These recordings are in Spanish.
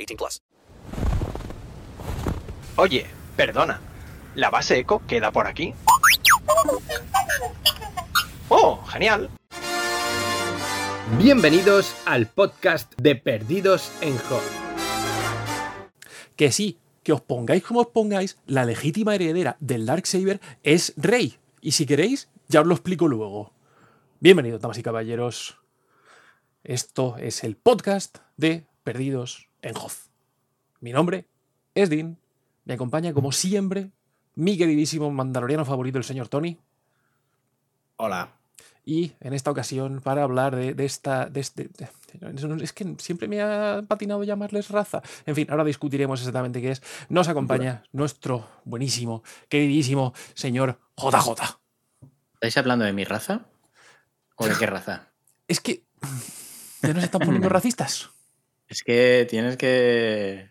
18 plus. Oye, perdona. ¿La base eco queda por aquí? ¡Oh, genial! Bienvenidos al podcast de Perdidos en Hog. Que sí, que os pongáis como os pongáis, la legítima heredera del Darksaber es Rey. Y si queréis, ya os lo explico luego. Bienvenidos, damas y caballeros. Esto es el podcast de Perdidos en Hoth. Mi nombre es Dean. Me acompaña, como siempre, mi queridísimo mandaloriano favorito, el señor Tony. Hola. Y en esta ocasión, para hablar de, de esta. De este, de- es que siempre me ha patinado llamarles raza. En fin, ahora discutiremos exactamente qué es. Nos acompaña nuestro buenísimo, queridísimo señor JJ. ¿Estáis hablando de mi raza? ¿O de qué raza? Es que. Ya nos están poniendo racistas. Es que tienes que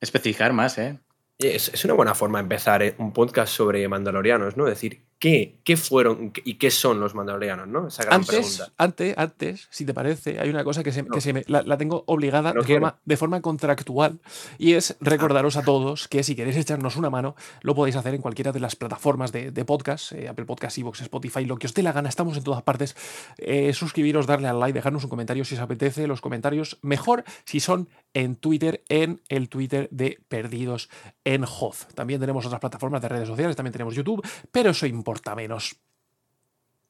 especificar más, ¿eh? Es, una buena forma de empezar eh, un podcast sobre mandalorianos, ¿no? Decir, ¿qué, qué fueron y qué son los mandalorianos, ¿no? Esa gran Antes, pregunta. antes, antes, si te parece, hay una cosa que se, que se me, la, la tengo obligada No de forma, de forma contractual y es recordaros a todos que si queréis echarnos una mano, lo podéis hacer en cualquiera de las plataformas de, de podcast, eh, Apple Podcast, Evox, Spotify, lo que os dé la gana, estamos en todas partes. Eh, suscribiros, darle al like, dejarnos un comentario si os apetece, los comentarios mejor si son en Twitter, en el Twitter de Perdidos en Hoz. También tenemos otras plataformas de redes sociales, también tenemos YouTube, pero eso importa menos.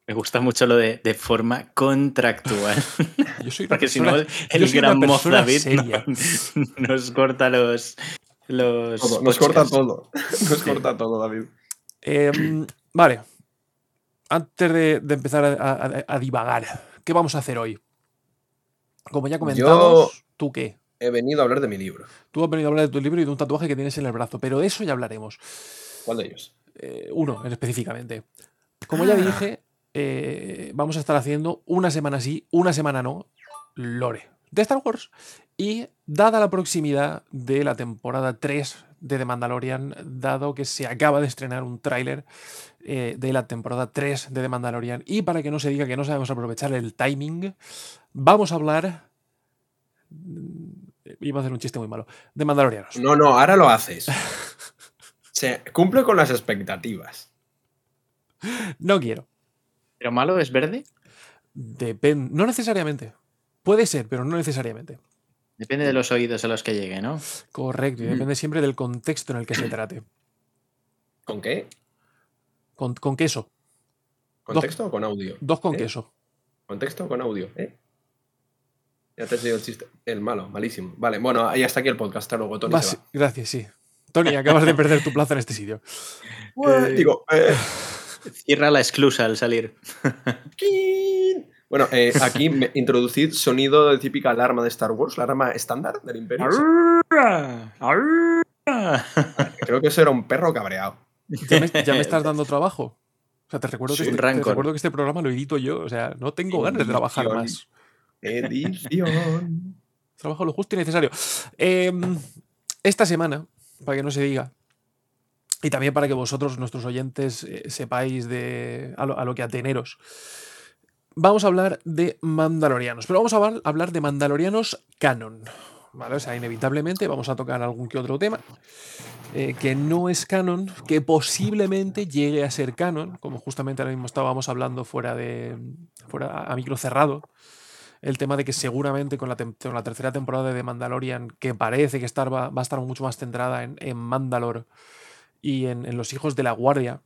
Me gusta mucho lo de, de forma contractual. Yo soy Porque si no, el gran Moz persona David nos corta los. los Todo, nos corta todo. Nos corta todo, David. Em, vale. Antes de, de empezar a, a- a divagar, ¿qué vamos a hacer hoy? Como ya comentamos, ¿tú qué? He venido a hablar de mi libro. Tú has venido a hablar de tu libro y de un tatuaje que tienes en el brazo, pero de eso ya hablaremos. ¿Cuál de ellos? Eh, uno en específicamente. Como ya dije, eh, vamos a estar haciendo una semana sí, una semana no, lore de Star Wars. Y dada la proximidad de la temporada 3 de The Mandalorian, dado que se acaba de estrenar un tráiler eh, de la temporada 3 de The Mandalorian, y para que no se diga que no sabemos aprovechar el timing, vamos a hablar... mm, Iba a hacer un chiste muy malo. De Mandalorianos. No, no, ahora lo haces. Se cumple con las expectativas. No quiero. ¿Pero malo es verde? Depen- no necesariamente. Puede ser, pero no necesariamente. Depende de los oídos a los que llegue, ¿no? Correcto, y depende siempre del contexto en el que se trate. ¿Con qué? Con, con queso. ¿Con Dos- texto o con audio? Dos con ¿Eh? queso. ¿Con texto o con audio? ¿Eh? Ya te he enseñado el chiste. El malo, malísimo. Vale, bueno, ahí hasta aquí el podcast. Hasta luego, Tony. Vas- se va. gracias, sí. Tony, acabas de perder tu plaza en este sitio. Eh, Digo, eh, Cierra la esclusa al salir. Bueno, eh, aquí me introducid sonido de típica alarma de Star Wars, la alarma estándar del Imperio. Creo que eso era un perro cabreado. ¿Ya me, ya me estás dando trabajo? O sea, te recuerdo, que este, te recuerdo que este programa lo edito yo. O sea, no tengo ganas de trabajar más. Edición. Trabajo lo justo y necesario. Em, esta semana, para que no se diga, y también para que vosotros, nuestros oyentes, eh, sepáis de, a, lo, que ateneros, vamos a hablar de mandalorianos. Pero vamos a hablar, hablar de mandalorianos canon. ¿vale? O sea, inevitablemente vamos a tocar algún que otro tema eh, que no es canon, que posiblemente llegue a ser canon, como justamente ahora mismo estábamos hablando fuera de fuera a micro cerrado. El tema de que seguramente con la, tem- con la tercera temporada de Mandalorian, que parece que estar, va, va a estar mucho más centrada en, en Mandalor y en, en los hijos de la guardia,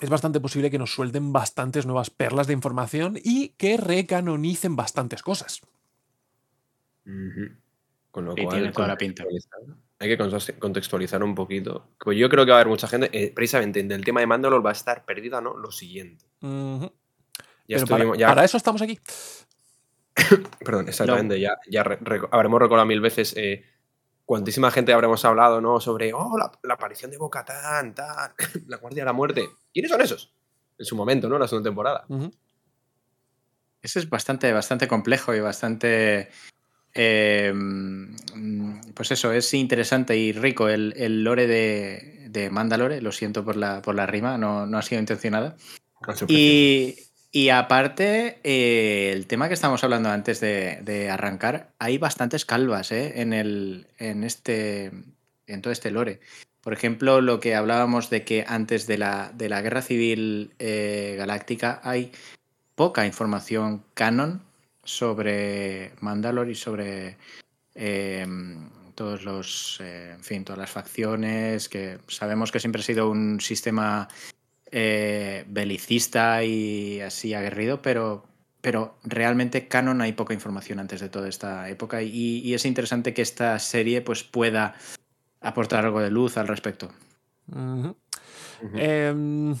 es bastante posible que nos suelten bastantes nuevas perlas de información y que recanonicen bastantes cosas. Con lo Sí, cual, tiene toda la pinta. Hay que contextualizar un poquito. Pues yo creo que va a haber mucha gente, eh, precisamente en el tema de Mandalore va a estar perdida, ¿no? Lo siguiente. Ya Pero para, estuvimos, ya, para eso estamos aquí. perdón, exactamente, ya, ya re- reco- habremos recordado mil veces eh, cuantísima gente habremos hablado, ¿no? Sobre, oh, la, la aparición de Bocatán, tal, la Guardia de la Muerte. ¿Quiénes son esos? En su momento, ¿no? En la segunda temporada. Ujú. Ese es bastante, bastante complejo y bastante. eh, pues eso, es interesante y rico el, el lore de, de Mandalore. Lo siento por la, por la rima, no, no ha sido intencionada. Y, y aparte, eh, el tema que estábamos hablando antes de, arrancar, hay bastantes calvas ¿eh? en, el, en, este, en todo este lore. Por ejemplo, lo que hablábamos de que antes de la, de la Guerra Civil eh, Galáctica hay poca información canon sobre Mandalore y sobre eh, todos los, fin, todas las facciones, que sabemos que siempre ha sido un sistema eh, belicista y así aguerrido, pero, pero realmente canon hay poca información antes de toda esta época y, y es interesante que esta serie pues pueda aportar algo de luz al respecto. Em,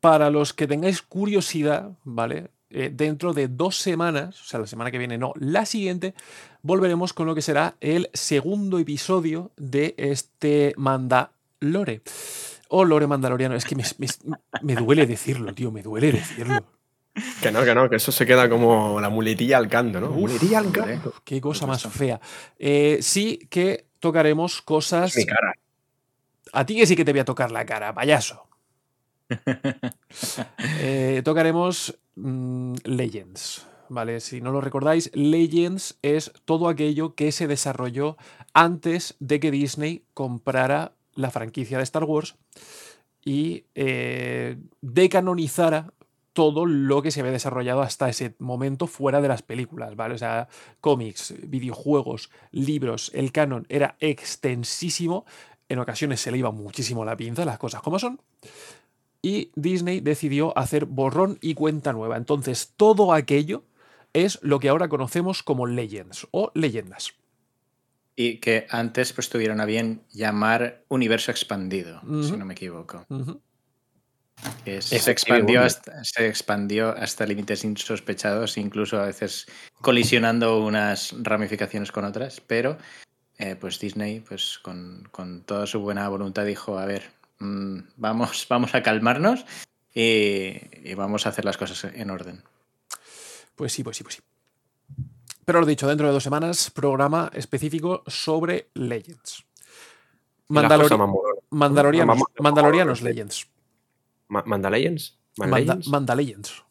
para los que tengáis curiosidad, ¿vale? Eh, dentro de dos semanas, o sea, la semana que viene, no, la siguiente, volveremos con lo que será el segundo episodio de este Mandalore. O Lore Mandaloriano. Es que me, me- me duele decirlo, tío, me duele decirlo. Que no, que no, que eso se queda como la muletilla al canto, ¿no? Uf, muletilla al canto. Qué cosa más fea. Eh, sí que tocaremos cosas. Mi cara. A ti que sí que te voy a tocar la cara, payaso. Eh, tocaremos mm, Legends. ¿Vale? Si no lo recordáis, Legends es todo aquello que se desarrolló antes de que Disney comprara la franquicia de Star Wars y eh, decanonizara todo lo que se había desarrollado hasta ese momento fuera de las películas, ¿vale? O sea, cómics, videojuegos, libros, el canon era extensísimo, en ocasiones se le iba muchísimo la pinza, las cosas como son, y Disney decidió hacer borrón y cuenta nueva. Entonces, todo aquello es lo que ahora conocemos como Legends o leyendas. Y que antes pues tuvieron a bien llamar universo expandido, si no me equivoco. Que se, expandió hasta, se expandió hasta límites insospechados, incluso a veces colisionando unas ramificaciones con otras, pero eh, pues Disney, pues con, con toda su buena voluntad dijo, a ver, mm, vamos, vamos a calmarnos y, y vamos a hacer las cosas en orden. Pues sí, pues sí, pues sí. Pero lo dicho, dentro de dos semanas, programa específico sobre Legends. Mandalori-. Mandalorianos, Mandalorianos vamos- Legends. Ma- ¿Mandalegends? Manda, ¿Mandalegends? Manda Legends.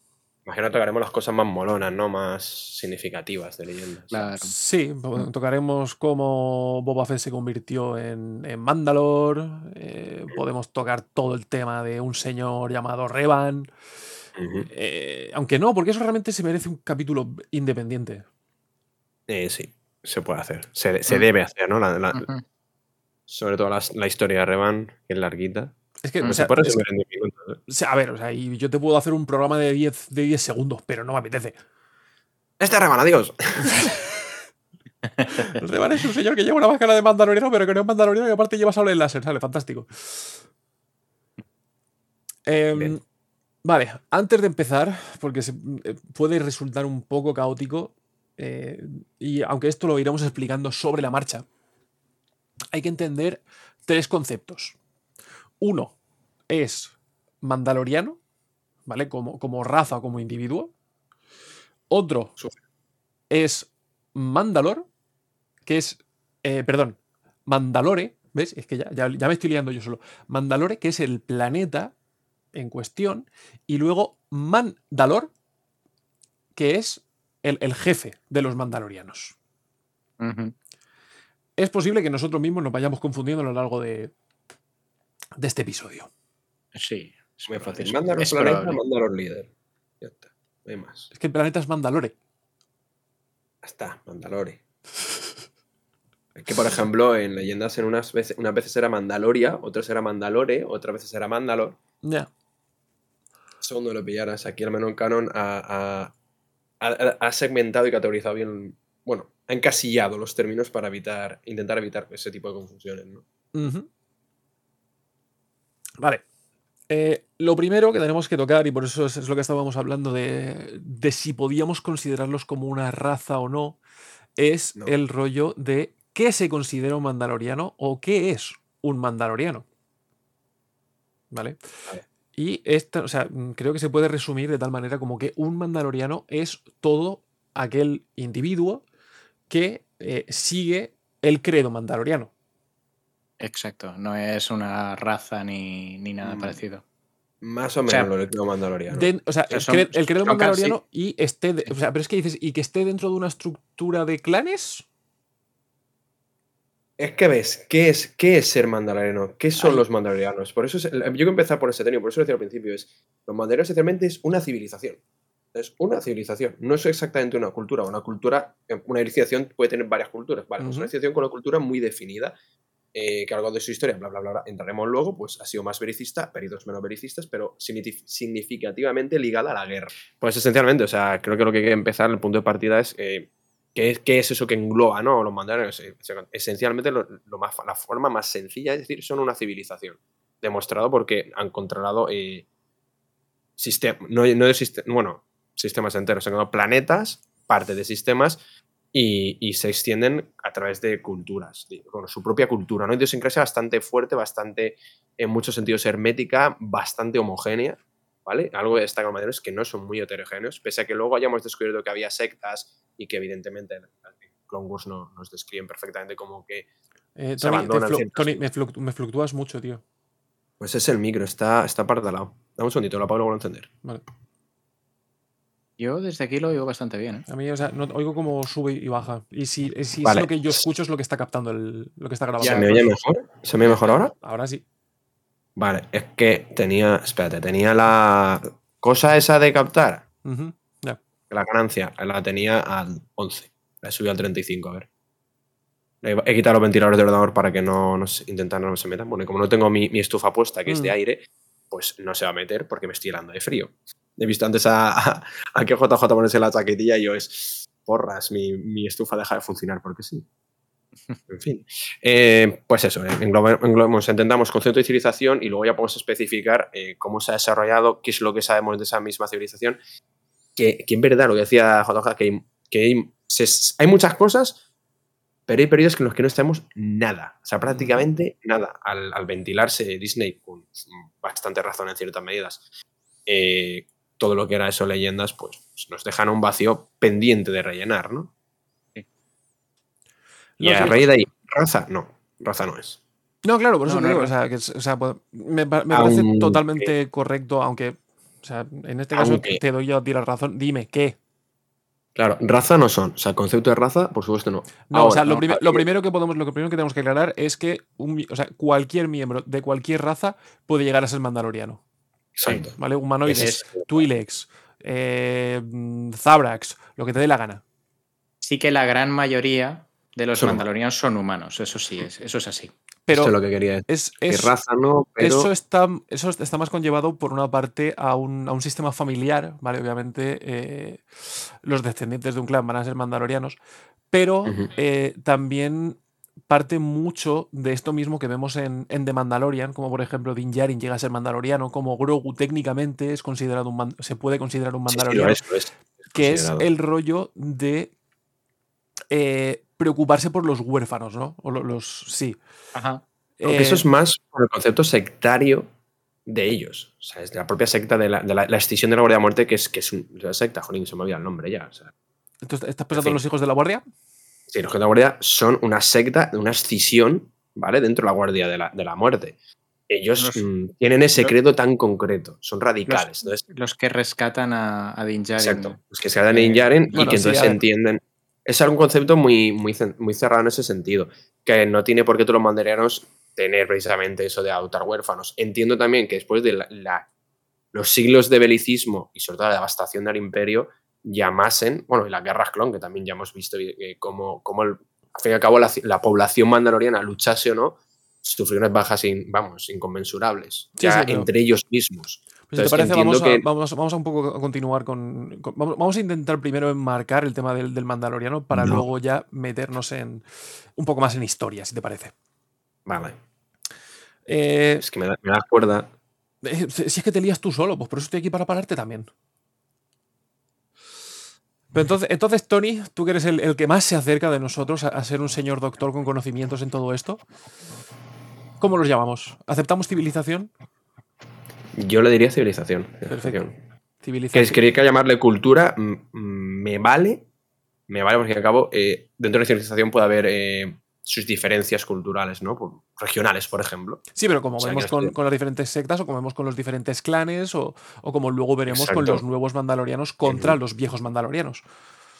Imagino que tocaremos las cosas más molonas, ¿no? Más significativas de leyendas. Claro. Sí, po- tocaremos cómo Boba Fett se convirtió en, en Mandalore. eh, podemos tocar todo el tema de un señor llamado Revan. Eh, aunque no, porque eso realmente se merece un capítulo independiente. Eh, sí, se puede hacer. Se, se Mm. debe hacer, ¿no? La- la- Ujú. sobre todo la, la historia de Revan, que es larguita. Es que, Mm, o sea, es en 10 minutos. ¿eh? que- o sea, a ver, o sea, y yo te puedo hacer un programa de 10, de 10 segundos, pero no me apetece. ¡Este Revan, adiós! Revan es un señor que lleva una máscara de mandaloriano, pero que no es mandaloriano y aparte lleva sable el láser, sale fantástico. Em, vale, antes de empezar, porque se- eh, puede resultar un poco caótico, eh, y aunque esto lo iremos explicando sobre la marcha, hay que entender tres conceptos. Uno es mandaloriano, ¿vale? Como, como raza o como individuo. Otro es Mandalor, que es, eh, perdón, Mandalore, ¿ves? Es que ya, ya- ya me estoy liando yo solo. Mandalore, que es el planeta en cuestión, y luego Mandalor, que es el, el jefe de los mandalorianos. Es posible que nosotros mismos nos vayamos confundiendo a lo largo de, de este episodio. Sí, es, Muy fácil. es- Mándanos es planeta, probable. mándanos líder. Ya está. No hay más. Es que el planeta es Mandalore. Ya está, Mandalore. Es que, por ejemplo, en leyendas en unas veces, unas veces era Mandaloria, otras era Mandalore, otras veces era Mandalor. Ya. Segundo lo pillaras, aquí al menos en Canon ha- ha- ha segmentado y categorizado bien, bueno, ha encasillado los términos para evitar, intentar evitar ese tipo de confusiones, ¿no? Vale. Eh, lo primero que tenemos que tocar, y por eso es, es lo que estábamos hablando de, de si podíamos considerarlos como una raza o no, es No. el rollo de qué se considera un mandaloriano o qué es un mandaloriano. ¿Vale? Vale. Y esta, o sea, mm, creo que se puede resumir de tal manera como que un mandaloriano es todo aquel individuo que eh, sigue el credo mandaloriano. Exacto, no es una raza ni, ni nada Mm. parecido. Más o O menos sea, lo que creo Mandaloriano. O sea, sea, el, son- cre- el credo casi- mandaloriano y esté. de- o sea, pero es que dices, ¿y que esté dentro de una estructura de clanes? Es que ves, ¿qué es, qué es ser mandaloriano? ¿Qué son Ay. los mandalorianos? Por eso es- yo quiero empezar por ese término, por eso lo decía al principio, es los mandalorianos esencialmente es una civilización. Es una civilización, no es exactamente una cultura. Una cultura, una civilización puede tener varias culturas, ¿vale? Pues Ujú. una civilización con una cultura muy definida, eh, que a lo largo de su historia, bla, bla, bla, bla, entraremos luego, pues ha sido más vericista, periodos menos vericistas, pero signifi- significativamente ligada a la guerra. Pues esencialmente, o sea, creo que lo que hay que empezar, el punto de partida es eh, ¿Qué es, qué es eso que engloba ¿no? los sea, Esencialmente, lo, más, la forma más sencilla es decir, son una civilización. Demostrado porque han controlado eh, sistem- no, no de siste- bueno, sistemas enteros, sino planetas, parte de sistemas, y, se extienden a través de culturas, bueno, su propia cultura, ¿no? Idiosincrasia bastante fuerte, bastante, en muchos sentidos, hermética, bastante homogénea, ¿vale? Algo que destaca los es que no son muy heterogéneos, pese a que luego hayamos descubierto que había sectas y que evidentemente en Clone Wars no, nos describen perfectamente como que Eh, Se Tony, abandonan flu- Tony, me, fluc- me fluctúas mucho, tío. Pues es el micro, está, está apartalado. Dame un segundito, lo apago y lo vuelvo a encender. Vale. Yo desde aquí lo oigo bastante bien. ¿eh? A mí, o sea, no, oigo como sube y baja. Y si, si Vale. es lo que yo escucho, es lo que está captando, el, lo que está grabando. ¿Se me oye mejor? ¿Se me oye mejor ahora? Ahora sí. Vale, es que tenía, espérate, tenía la cosa esa de captar, Ujú, Ya. la ganancia, la tenía al 11. La he subido al 35, a ver. He quitado los ventiladores del ordenador para que no, no se- intentar no se metan. Bueno, y como no tengo mi, mi estufa puesta, que es de Mm. aire, pues no se va a meter porque me estoy helando de frío. He visto antes a, a, a que JJ ponerse la chaquetilla y yo es, porras, mi, mi estufa deja de funcionar porque sí. En fin. Eh, pues eso, eh, englobemos, entendamos concepto de civilización y luego ya podemos especificar eh, cómo se ha desarrollado, qué es lo que sabemos de esa misma civilización. Que, que en verdad, lo que decía JJ, que, hay, que hay, se- hay muchas cosas, pero hay periodos en los que no sabemos nada. O sea, prácticamente nada. Al, al ventilarse Disney, con bastante razón en ciertas medidas, eh, todo lo que era eso, leyendas, pues nos dejan un vacío pendiente de rellenar, ¿no? Y No, a sí. raíz de ahí, raza, no, raza no es. No, claro, por No, eso no digo, es o sea, que, es- o sea, pues, me, pa- me parece Aunque- totalmente correcto, aunque, o sea, en este caso Aunque- te doy yo a ti la razón. Dime, ¿qué? Claro, raza no son. O sea, el concepto de raza, por supuesto, no. No, o sea, Ahora, lo, aquí- lo primero que podemos, lo que primero que tenemos que aclarar es que un mi- o sea, cualquier miembro de cualquier raza puede llegar a ser mandaloriano. Exacto. ¿Vale? Humanoides, Es- Twi'leks, eh, mm, Zabrax, lo que te dé la gana. Sí que la gran mayoría de los Son mandalorianos son humanos, eso sí, es, eso es así. Pero Esto es lo que quería decir. es, raza no, pero. Eso está, eso está más conllevado por una parte a un, a un sistema familiar, ¿vale? Obviamente eh, los descendientes de un clan van a ser mandalorianos, pero eh, también parte mucho de esto mismo que vemos en, en The Mandalorian, como por ejemplo Din Djarin llega a ser mandaloriano, como Grogu técnicamente es considerado un se puede considerar un Sí, sí, mandaloriano, lo es, lo es. que es el rollo de eh, preocuparse por los huérfanos, ¿no? O lo- los, sí. Ajá. Eso Eh, es más por el concepto sectario de ellos. O sea, es de la propia secta de la, de la, de la Guardia de Muerte, que es, que es un- la secta, jolín, se me olvida el nombre ya. O sea, ¿Entonces, ¿Estás pensando fin. en los hijos de la guardia? sí, los que de la Guardia son una secta, una escisión, ¿vale? Dentro de la Guardia de la, de la Muerte. Ellos Los- mm, tienen ese los- credo tan concreto, son radicales. Entonces, Los que rescatan a, a Din Djarin. Exacto. Los que se quedan en Yaren y bueno, que entonces a entienden. Es algún concepto muy, muy, muy cerrado en ese sentido. Que no tiene por qué todos los mandalorianos tener precisamente eso de adoptar huérfanos. Entiendo también que después de la, la los siglos de belicismo y sobre todo la devastación del imperio llamasen, bueno, y las guerras clon, que también ya hemos visto eh, cómo, cómo el- al fin y al cabo la, la población mandaloriana luchase o no, sufrió unas bajas, in- vamos, inconmensurables, Sí, ya sí, entre ellos mismos. Pues si te parece, vamos a, que- vamos, vamos a un poco a continuar con. con- vamos, vamos a intentar primero enmarcar el tema del, del Mandaloriano para No. luego ya meternos en un poco más en historia, si te parece. Vale, Eh, es que me da, me da cuerda. eh, si es que te lías tú solo, pues por eso estoy aquí para pararte también. Pero entonces, entonces Tony, tú que eres el, el que más se acerca de nosotros a, a ser un señor doctor con conocimientos en todo esto, ¿cómo los llamamos? ¿Aceptamos civilización? Yo le diría civilización. Civilización. Que Civilización. quería que llamarle cultura, me vale, me vale porque al cabo, eh, dentro de la civilización puede haber eh, sus diferencias culturales, ¿no? Por- regionales, por ejemplo. Sí, pero como O sea, vemos con, las diferentes sectas o como vemos con los diferentes clanes o, o como luego veremos con los nuevos mandalorianos contra los viejos mandalorianos.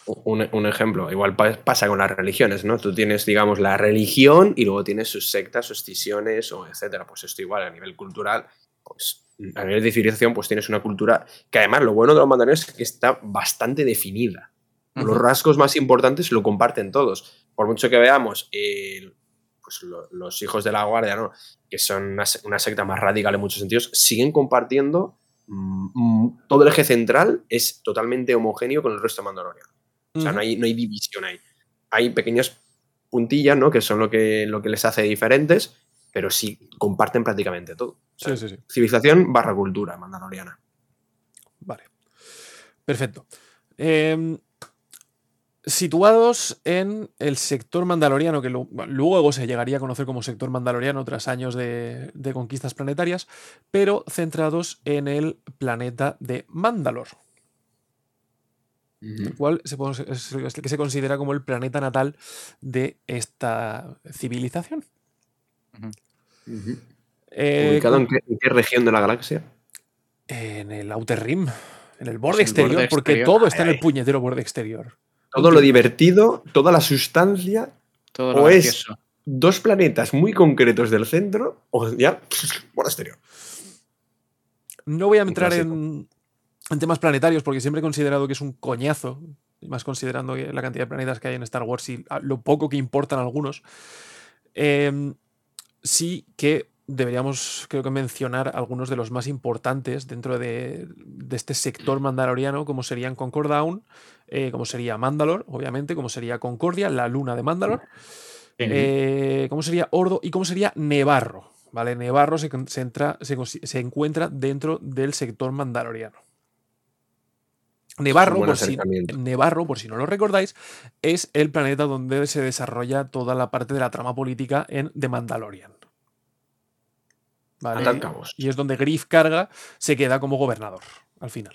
Un, un ejemplo, igual pa- pasa con las religiones, ¿no? Tú tienes, digamos, la religión y luego tienes sus sectas, sus cisiones, o etcétera. Pues esto igual a nivel cultural, pues a nivel de civilización, pues tienes una cultura que además lo bueno de los mandalorianos es que está bastante definida. Los Ujú. rasgos más importantes lo comparten todos. Por mucho que veamos eh, pues lo- los hijos de la guardia, ¿no? que son una, una secta más radical en muchos sentidos, siguen compartiendo mm, mm, todo el eje central es totalmente homogéneo con el resto de Mandalorian. O sea, no hay, no hay división ahí. Hay pequeñas puntillas, ¿no? Que son lo que, lo que les hace diferentes, pero sí comparten prácticamente todo. Sí, sí, sí. Civilización barra cultura mandaloriana. Vale. Perfecto. Em, situados en el sector mandaloriano, que lo- luego se llegaría a conocer como sector mandaloriano tras años de, de conquistas planetarias, pero centrados en el planeta de Mandalor, el cual se, es que se considera como el planeta natal de esta civilización. Eh, ¿Ubicado en qué, en qué región de la galaxia? en el Outer Rim, en el borde exterior, borde porque exterior. todo está en el puñetero borde exterior. Todo lo divertido, toda la sustancia, Todo lo o es dos planetas muy concretos del centro, o ya, por exterior. No voy a entrar en, en temas planetarios porque siempre he considerado que es un coñazo, y más considerando la cantidad de planetas que hay en Star Wars y a- lo poco que importan algunos. Em, sí que deberíamos, creo que, mencionar algunos de los más importantes dentro de, de este sector mandaloriano, como serían Concord Down, eh, como sería Mandalor, obviamente, como sería Concordia, la luna de Mandalor, eh, cómo sería Ordo y cómo sería Nevarro. ¿Vale? Nevarro se, con- se entra- se encuentra dentro del sector mandaloriano. Nevarro por, si. Nevarro, por si no lo recordáis, es el planeta donde se desarrolla toda la parte de la trama política en The Mandalorian. ¿Vale? Atar cabos. Y es donde Griff Carga se queda como gobernador al final.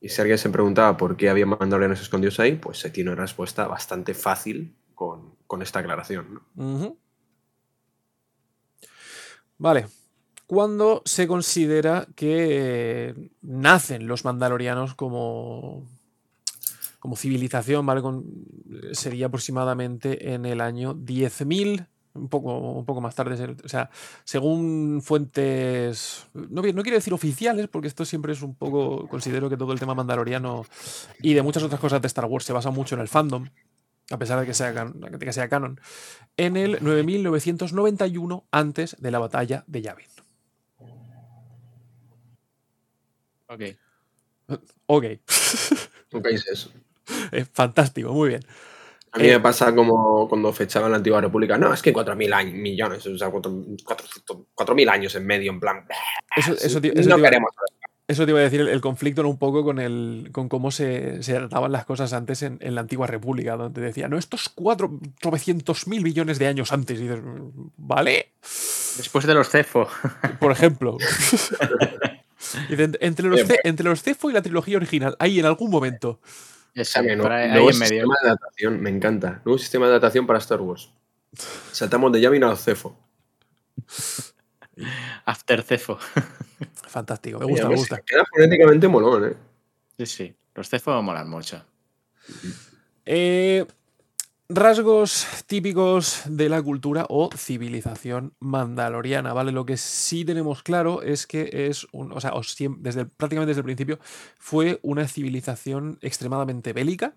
Y si alguien se preguntaba por qué había mandalorianos escondidos ahí, pues se tiene una respuesta bastante fácil con, con esta aclaración. Vale. ¿Cuándo se considera que eh, nacen los mandalorianos como, como civilización? ¿vale? Con- sería aproximadamente en el año 10.000, un poco, un poco más tarde. O sea, según fuentes, no, no quiero decir oficiales, porque esto siempre es un poco, considero que todo el tema mandaloriano y de muchas otras cosas de Star Wars se basa mucho en el fandom, a pesar de que sea, can- de que sea canon en el 9991 antes de la batalla de Yavin. Ok. Ok, ¿Qué es eso? Eh, fantástico, muy bien. A mí Eh, me pasa como cuando fechaban la antigua república. No, es que 4.000 años, millones, o sea, 4.000 años en medio, en plan. Eso, eso te- eso no te iba, queremos. eso te iba a decir, el, el conflicto era un poco con, el, con cómo se, se trataban las cosas antes en, en la antigua república, donde decía, no, estos cuatro, 900 mil millones de años antes. Y dices, vale, Después de los cefo. por ejemplo. Y de- entre, los, entre los Cefo y la trilogía original, ahí en algún momento. Ahí, ahí nuevo en medio. sistema de datación, me encanta. Nuevo sistema de datación para Star Wars. Saltamos de Yavin a Cefo. After cefo. Fantástico, me gusta, me Oye, gusta. Queda fonéticamente molón, ¿eh? Sí, sí. Los cefo molan mucho. Eh, Rasgos típicos de la cultura o civilización mandaloriana, ¿vale? Lo que sí tenemos claro es que es un, o sea, desde, prácticamente desde el principio fue una civilización extremadamente bélica,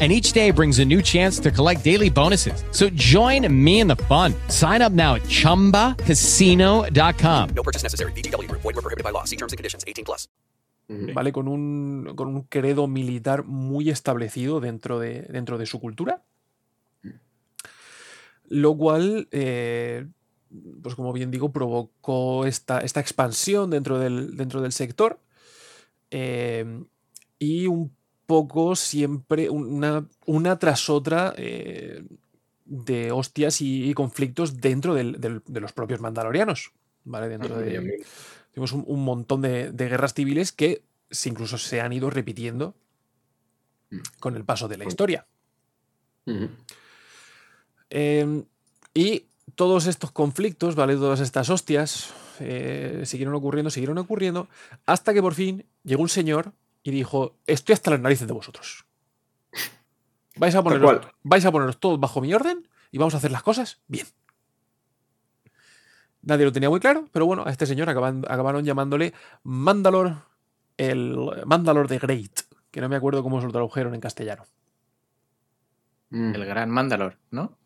And each day brings a new chance to collect daily bonuses. So join me in the fun. Sign up now at chumbacasino.com. No purchase necessary. VGW Group. Void were prohibited by law. See terms and conditions. 18 plus. ¿vale? Con un, con un credo militar muy establecido dentro de, dentro de su cultura. Lo cual, eh, pues como bien digo, provocó esta, esta expansión dentro del, dentro del sector. eh, y un poco siempre una, una tras otra eh, de hostias y, y conflictos dentro del- del- de los propios mandalorianos. ¿Vale? Dentro de, tenemos un, un montón de, de guerras civiles que se- incluso se han ido repitiendo Mm. con el paso de la historia. Eh, y todos estos conflictos, ¿vale? Todas estas hostias eh, siguieron ocurriendo, siguieron ocurriendo, hasta que por fin llegó un señor y dijo: Estoy hasta las narices de vosotros. Vais a poneros, vais a poneros todos bajo mi orden y vamos a hacer las cosas bien. Nadie lo tenía muy claro, pero bueno, a este señor acaban- acabaron llamándole Mandalor, el Mandalor de Great, que no me acuerdo cómo se lo tradujeron en castellano. Mm. El gran Mandalor, ¿no?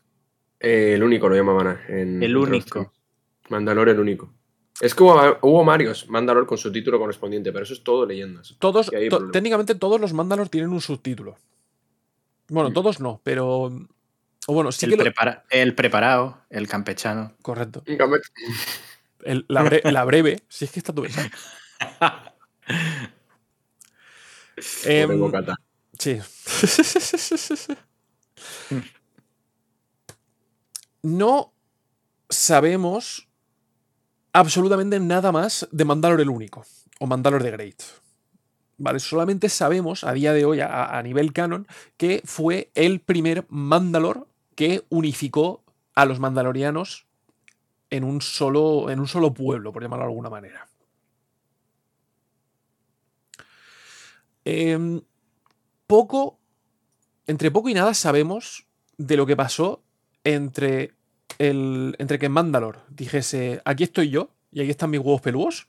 Eh, el único lo llamaban en. El único. Mandalor el único. Es que hubo, hubo varios Mandalor con su título correspondiente, pero eso es todo leyendas. Todos, to- técnicamente todos los Mandalor tienen un subtítulo. Bueno, Mm. todos no, pero. O bueno, sí el, que lo- prepara- el preparado, el campechano. Correcto. El- la, bre- la breve, si es que está pobre Bocata. sí. no sabemos absolutamente nada más de Mandalor el único o Mandalor de Great. Vale, solamente sabemos a día de hoy, a, nivel canon, que fue el primer Mandalor que unificó a los mandalorianos en un solo, en un solo pueblo, por llamarlo de alguna manera. Em, poco, entre poco y nada sabemos de lo que pasó entre, el, entre que Mandalor dijese, aquí estoy yo y aquí están mis huevos peludos,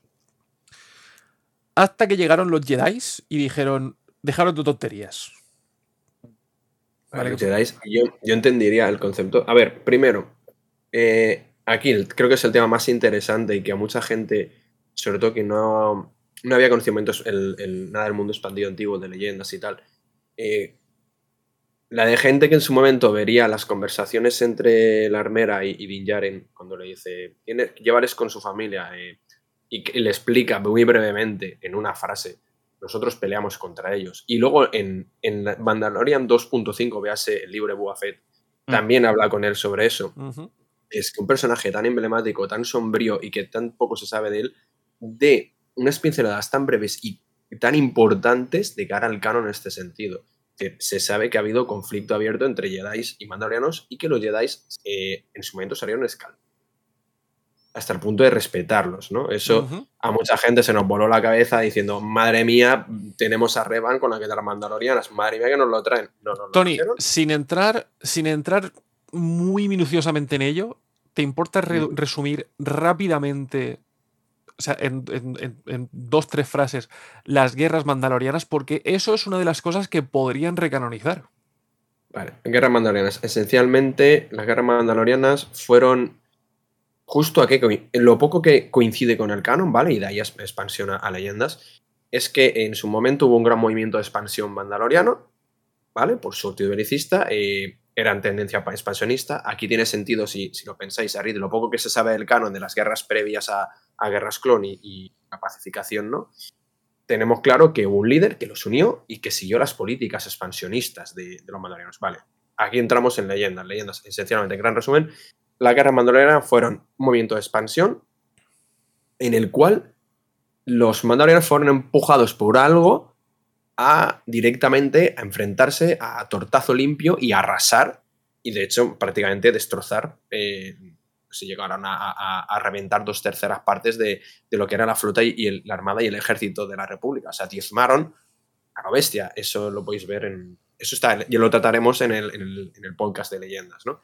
hasta que llegaron los Jedi y dijeron, dejaros de tonterías. Vale, Los Jedis, yo, yo entendería el concepto. A ver, primero, eh, aquí creo que es el tema más interesante y que a mucha gente, sobre todo que no, no había conocimientos el, el- nada del mundo expandido antiguo, de leyendas y tal, eh, la de gente que en su momento vería las conversaciones entre la armera y, y Din Djarin cuando le dice, "Tiene- llévales con su familia eh, y que le explica muy brevemente en una frase nosotros peleamos contra ellos. Y luego en, en Mandalorian 2.5, véase el libro de Fett, Mm. también habla con él sobre eso. Es que un personaje tan emblemático, tan sombrío y que tan poco se sabe de él, de unas pinceladas tan breves y tan importantes de cara al canon en este sentido. Que se sabe que ha habido conflicto abierto entre Jedi y Mandalorianos y que los Jedi eh, en su momento salieron escal hasta el punto de respetarlos, ¿no? Eso a mucha gente se nos voló la cabeza diciendo, madre mía, tenemos a Revan con la que las mandalorianas, madre mía que nos lo traen. No, no, no. Tony, sin entrar, sin entrar muy minuciosamente en ello, ¿te importa re- resumir rápidamente, o sea, en, dos, tres frases, las guerras mandalorianas? Porque eso es una de las cosas que podrían recanonizar. Vale, guerras mandalorianas. Esencialmente, las guerras mandalorianas fueron justo a que coi- lo poco que coincide con el canon, ¿vale? Y de ahí expansión a, leyendas, es que en su momento hubo un gran movimiento de expansión mandaloriano, ¿vale? Por actitud belicista, eh, eran tendencia pa- expansionista. Aquí tiene sentido, si, si lo pensáis, de lo poco que se sabe del canon de las guerras previas a, a guerras clon y, y la pacificación, ¿no? Tenemos claro que hubo un líder que los unió y que siguió las políticas expansionistas de, de los mandalorianos. Vale, aquí entramos en leyendas. Leyendas, esencialmente, en gran resumen, las guerras mandalorianas fueron un movimiento de expansión en el cual los mandalorianos fueron empujados por algo a directamente a enfrentarse a tortazo limpio y a arrasar y de hecho prácticamente destrozar. eh, se llegaron a, reventar dos terceras partes de, de lo que era la flota y, la armada y el ejército de la República. O sea, diezmaron a lo bestia. Eso lo podéis ver en. Eso está, y lo trataremos en el, en el- en el podcast de leyendas, ¿no?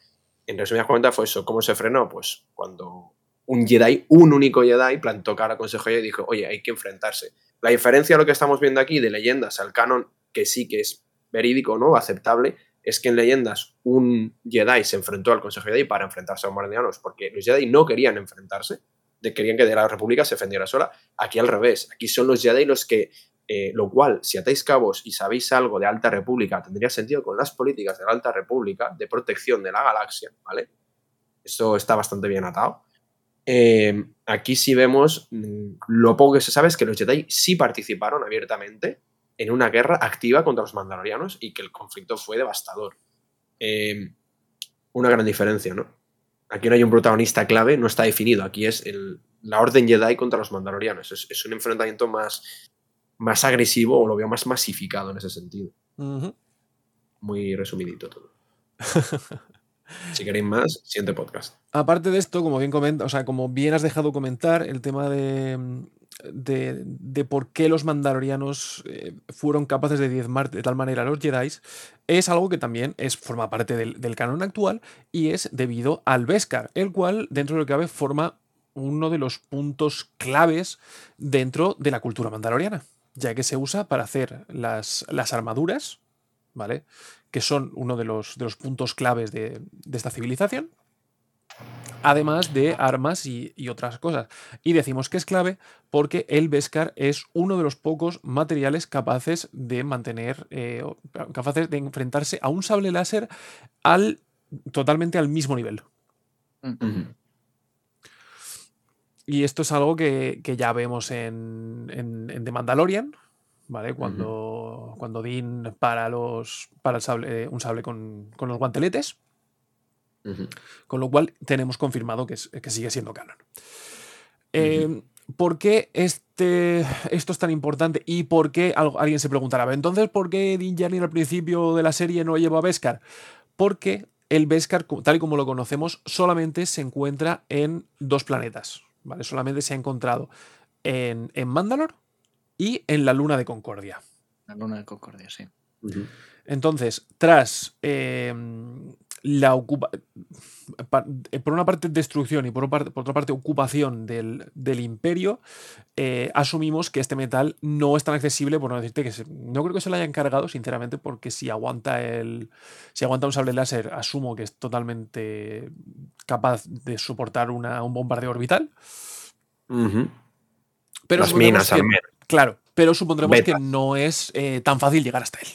En resumidas cuentas fue eso. ¿Cómo se frenó? Pues cuando un Jedi, un único Jedi, plantó cara al Consejo Jedi y dijo, oye, hay que enfrentarse. La diferencia de lo que estamos viendo aquí de leyendas al canon, que sí que es verídico, ¿no? Aceptable, es que en leyendas un Jedi se enfrentó al Consejo Jedi para enfrentarse a los mardianos, porque los Jedi no querían enfrentarse, querían que de la República se defendiera sola. Aquí al revés, aquí son los Jedi los que, eh, lo cual, si atáis cabos y sabéis algo de Alta República, tendría sentido con las políticas de la Alta República de protección de la galaxia, ¿vale? Eso está bastante bien atado. Eh, aquí sí vemos mm, lo poco que se sabe es que los Jedi sí participaron abiertamente en una guerra activa contra los mandalorianos y que el conflicto fue devastador. Eh, una gran diferencia, ¿no? Aquí no hay un protagonista clave, no está definido. Aquí es el- la Orden Jedi contra los mandalorianos. Es, es un enfrentamiento más, más agresivo o lo veo más masificado en ese sentido. Muy resumidito todo. si queréis más, siguiente podcast. Aparte de esto, como bien comenta, o sea, como bien has dejado comentar, el tema de, de, por qué los mandalorianos eh, fueron capaces de diezmar de tal manera a los Jedi, es algo que también es, forma parte del, canon actual y es debido al Beskar, el cual, dentro de lo que forma uno de los puntos claves dentro de la cultura mandaloriana, ya que se usa para hacer las, las armaduras, ¿vale? Que son uno de los, de los puntos claves de, de esta civilización además de armas y, y otras cosas. Y decimos que es clave porque el Beskar es uno de los pocos materiales capaces de mantener, eh, capaces de enfrentarse a un sable láser al totalmente al mismo nivel. Y esto es algo que, que ya vemos en, en, en The Mandalorian, ¿vale? Cuando, cuando Dean para, los, para el sable, eh, un sable con, con los guanteletes. Con lo cual tenemos confirmado que, es- que sigue siendo canon. Eh, ¿Por qué este, esto es tan importante? ¿Y por qué alguien se preguntará, entonces por qué Din Djarin al principio de la serie no lleva a Beskar? Porque el Beskar, tal y como lo conocemos, solamente se encuentra en dos planetas. ¿vale? Solamente se ha encontrado en, en Mandalor y en la luna de Concordia. La luna de Concordia, sí. Entonces, tras eh, la eh, por una parte destrucción y por, otra parte- por otra parte ocupación del, del imperio, eh, asumimos que este metal no es tan accesible, por no decirte que se- no creo que se lo hayan cargado, sinceramente, porque si aguanta el. Si aguanta un sable láser, asumo que es totalmente capaz de soportar una- un bombardeo orbital. Ujú. Pero Las minas, que- al menos. Claro, pero supondremos que no es eh, tan fácil llegar hasta él.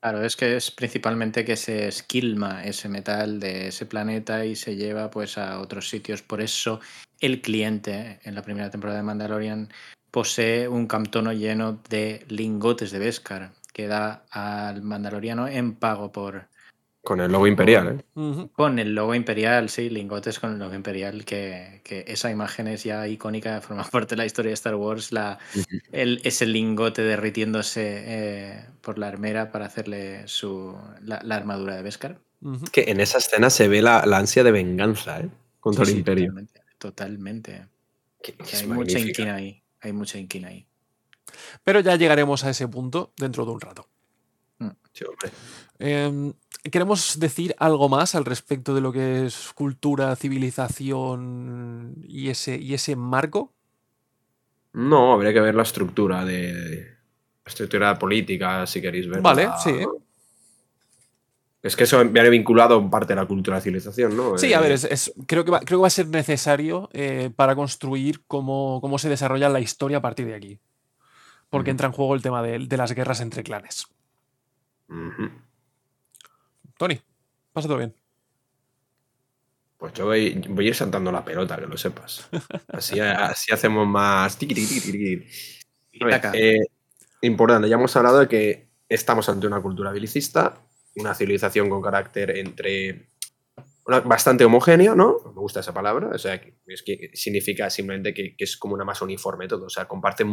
Claro, es que es principalmente que se esquilma ese metal de ese planeta y se lleva pues a otros sitios. Por eso el cliente en la primera temporada de Mandalorian posee un camtono lleno de lingotes de Beskar que da al mandaloriano en pago por Con el logo imperial, ¿eh? Con el logo imperial, sí, lingotes con el logo imperial, que, que esa imagen es ya icónica, forma parte de la historia de Star Wars, la, el, ese lingote derritiéndose eh, por la armera para hacerle su, la, la armadura de Beskar. Que en esa escena se ve la, la ansia de venganza, ¿eh? Contra Sí, el sí, imperio. Totalmente. totalmente. Que- que hay mucha inquina ahí. Hay mucha inquina ahí. Pero ya llegaremos a ese punto dentro de un rato. Sí, hombre. Eh, ¿Queremos decir algo más al respecto de lo que es cultura, civilización y ese, y ese marco? No, habría que ver la estructura de. La estructura política, si queréis ver. Vale, sí. Es que eso viene vinculado en parte a la cultura de la civilización, ¿no? Sí, a ver, es, es- creo, que va, creo que va a ser necesario eh, para construir cómo, cómo se desarrolla la historia a partir de aquí. Porque entra en juego el tema de, de las guerras entre clanes. ujú. Tony, pásatelo bien. Pues yo voy, voy a ir saltando la pelota, que lo sepas. Así, así hacemos más. ver, eh, importante, ya hemos hablado de que estamos ante una cultura belicista, una civilización con carácter entre bastante homogéneo, ¿no? Me gusta esa palabra, o sea, que, es que significa simplemente que, que es como una masa uniforme todo, o sea, comparte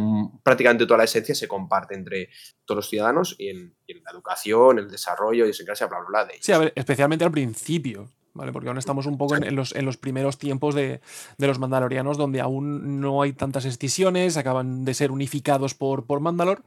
prácticamente toda la esencia, se comparte entre todos los ciudadanos y en, y en la educación, el desarrollo, idiosincrasia, bla, bla, bla, de ellos. Sí, a ver, especialmente al principio, ¿vale? Porque aún estamos un poco en, en los, en los primeros tiempos de, de los mandalorianos, donde aún no hay tantas escisiones, acaban de ser unificados por, por Mandalor.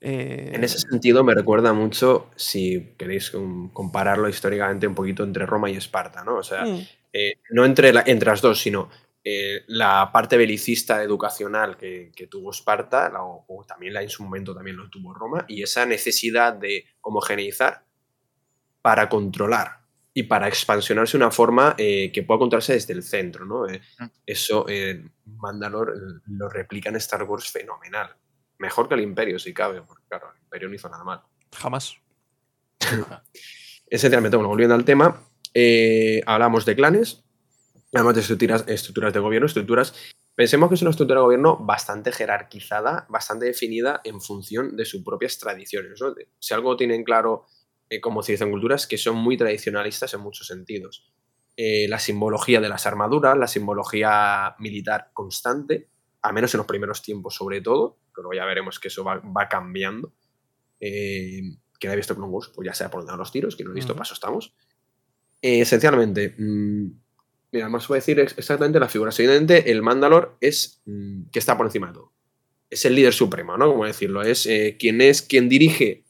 Eh, En ese sentido me recuerda mucho, si queréis compararlo históricamente un poquito entre Roma y Esparta, ¿no? O sea, mm, eh, no entre, la- entre las dos, sino eh, la parte belicista educacional que, que tuvo Esparta, la- o, o también la, en su momento también lo tuvo Roma, y esa necesidad de homogeneizar para controlar y para expansionarse de una forma eh, que pueda controlarse desde el centro, ¿no? Eh, Mm. eso eh, Mandalor eh, lo replica en Star Wars fenomenal. Mejor que el Imperio, si cabe, porque claro, el Imperio no hizo nada mal. jamás. Esencialmente, bueno, volviendo al tema, eh, hablamos de clanes, hablamos de estructuras, estructuras de gobierno, estructuras. Pensemos que es una estructura de gobierno bastante jerarquizada, bastante definida en función de sus propias tradiciones. Si algo tienen claro eh, como civilización cultura es que son muy tradicionalistas en muchos sentidos. Eh, la simbología de las armaduras, la simbología militar constante, a menos en los primeros tiempos sobre todo, pero ya veremos que eso va, va cambiando. Eh, quien ha visto Clone Wars, pues ya sea por donde los tiros, quien no ha visto, Ujú. paso estamos. Eh, esencialmente, mm, mira, más voy a decir ex- exactamente la figura. Evidentemente, el Mandalor es mm, que está por encima de todo. Es el líder supremo, ¿no? Como decirlo, es eh, quien es quien dirige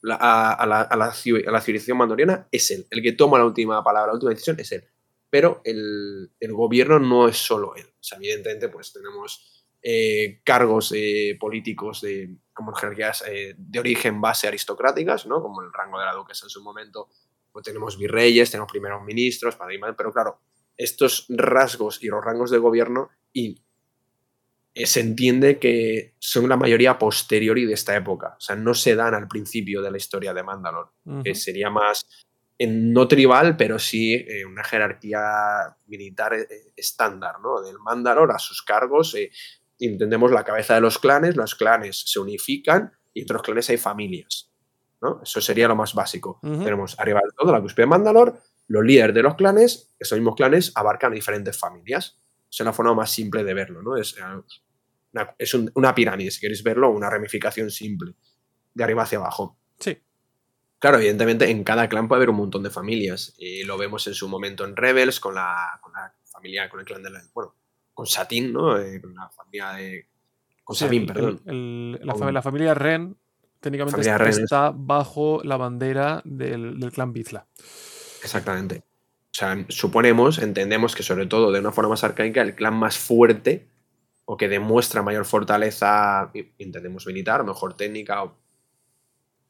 la- a, a la, a la a la civilización mandaloriana, es él. El que toma la última palabra, la última decisión, es él. Pero el, el gobierno no es solo él. O sea, evidentemente, pues tenemos eh, cargos eh, políticos de, como jerarquías eh, de origen base aristocráticas, ¿no? Como el rango de la duquesa en su momento. Pues tenemos virreyes, tenemos primeros ministros, madre, pero claro, estos rasgos y los rangos de gobierno y se entiende que son la mayoría posteriori de esta época. O sea, no se dan al principio de la historia de Mandalor, que sería más en- no tribal, pero sí eh, una jerarquía militar eh, estándar, ¿no? Del Mandalor a sus cargos. eh, entendemos la cabeza de los clanes, los clanes se unifican y entre los clanes hay familias. ¿no? Eso sería lo más básico. Ujú. Tenemos arriba del todo la cúspide de Mandalor, los líderes de los clanes, esos mismos clanes abarcan diferentes familias. Es la forma más simple de verlo, ¿no? Es, eh, una, es un- una pirámide, si queréis verlo, una ramificación simple, de arriba hacia abajo. Sí. Claro, evidentemente en cada clan puede haber un montón de familias. Y lo vemos en su momento en Rebels, con la, con la familia, con el clan de la. Bueno, con Satín, ¿no? Eh, con la familia de. Con Sí, Sabine, el- perdón. el- la, Con- fam- la familia Ren técnicamente Familia está, es- bajo la bandera del, del clan Bizla. Exactamente. O sea, suponemos, entendemos que sobre todo de una forma más arcaica, el clan más fuerte o que demuestra mayor fortaleza, entendemos militar, mejor técnica, o,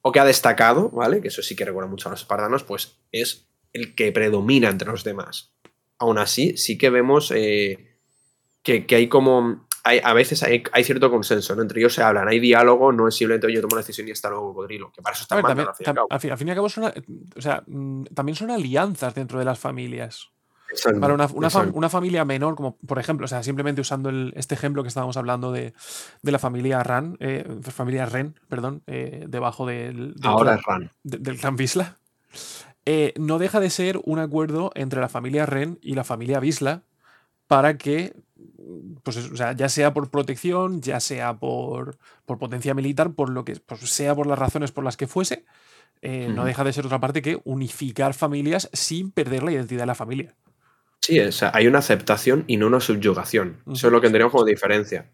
o que ha destacado, ¿vale? Que eso sí que recuerda mucho a los espartanos, pues es el que predomina entre los demás. Aún así, sí que vemos eh, que, que hay como. Hay, a veces hay, hay cierto consenso, ¿no? Entre ellos se hablan, hay diálogo, no es simplemente oye, yo tomo una decisión y hasta luego, cocodrilo, que para eso está Mandalor, al fin y al cabo. son, a- o sea, mm, también son alianzas dentro de las familias. Para una, una fam- exacto. una familia menor, como por ejemplo, o sea, simplemente usando el- este ejemplo que estábamos hablando de, de la familia Ran, eh, familia Ren, perdón, eh, debajo del, Ahora Ran. de- del clan Visla, eh, no deja de ser un acuerdo entre la familia Ren y la familia Visla para que, pues, o sea, ya sea por protección, ya sea por, por potencia militar, por lo que pues, sea por las razones por las que fuese, eh, no deja de ser otra parte que unificar familias sin perder la identidad de la familia. Sí, o sea, hay una aceptación y no una subyugación. Eso es lo que tenemos como diferencia.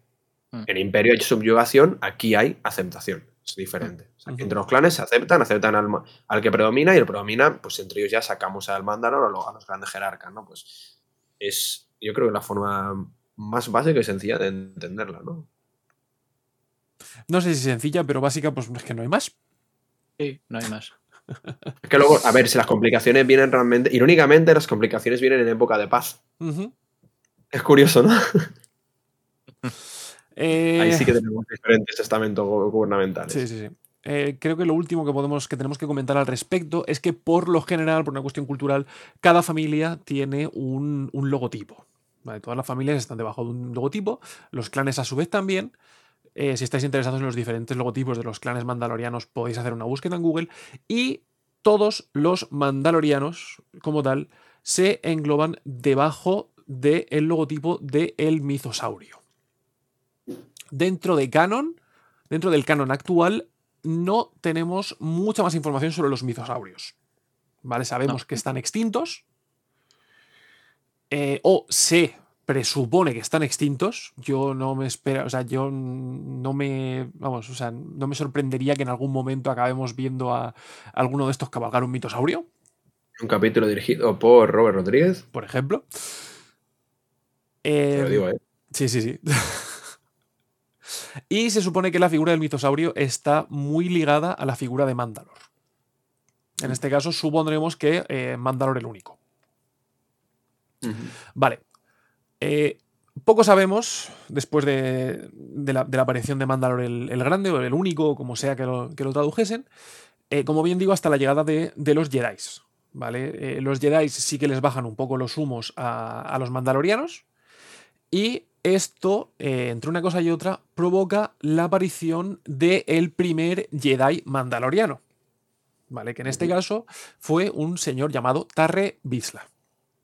Mm. En Imperio hay subyugación, aquí hay aceptación. Es diferente. O sea, entre los clanes se aceptan, aceptan al, que predomina y el predomina, pues entre ellos ya sacamos al Mandalor o a los grandes jerarcas, ¿no? Pues es, yo creo que la forma más básica y sencilla de entenderla, ¿no? No sé si sencilla, pero básica, pues es que no hay más. Sí, no hay más. Es que luego, a ver, si las complicaciones vienen realmente, irónicamente, las complicaciones vienen en época de paz. Es curioso, ¿no? Eh, Ahí sí que tenemos diferentes estamentos gu- gubernamentales. Sí, sí, sí. Eh, creo que lo último que podemos que tenemos que comentar al respecto es que por lo general, por una cuestión cultural, cada familia tiene un, un logotipo. ¿vale? Todas las familias están debajo de un logotipo, los clanes a su vez también. Eh, si estáis interesados en los diferentes logotipos de los clanes mandalorianos, podéis hacer una búsqueda en Google. Y todos los mandalorianos, como tal, se engloban debajo del logotipo del mitosaurio. Dentro de canon, dentro del canon actual, no tenemos mucha más información sobre los mitosaurios. ¿Vale? Sabemos que están extintos. eh, o se presupone que están extintos. Yo no me espero, o sea, yo no me, vamos, o sea, no me sorprendería que en algún momento acabemos viendo a alguno de estos cabalgar un mitosaurio, Un capítulo dirigido por Robert Rodríguez. por ejemplo. Te lo Eh, digo, ¿eh? Sí, sí, sí. y se supone que la figura del mitosaurio está muy ligada a la figura de Mandalor. En este caso, supondremos que eh, Mandalor el único. Vale. Eh, poco sabemos después de, de la, de la aparición de Mandalor el, el Grande o el único, como sea que lo, que lo tradujesen. Eh, como bien digo, hasta la llegada de, de los Jedi. ¿vale? Eh, los Jedi sí que les bajan un poco los humos a, a los mandalorianos. Y esto, eh, entre una cosa y otra, provoca la aparición del primer Jedi mandaloriano. ¿Vale? Que en este caso fue un señor llamado Tarre Bisla.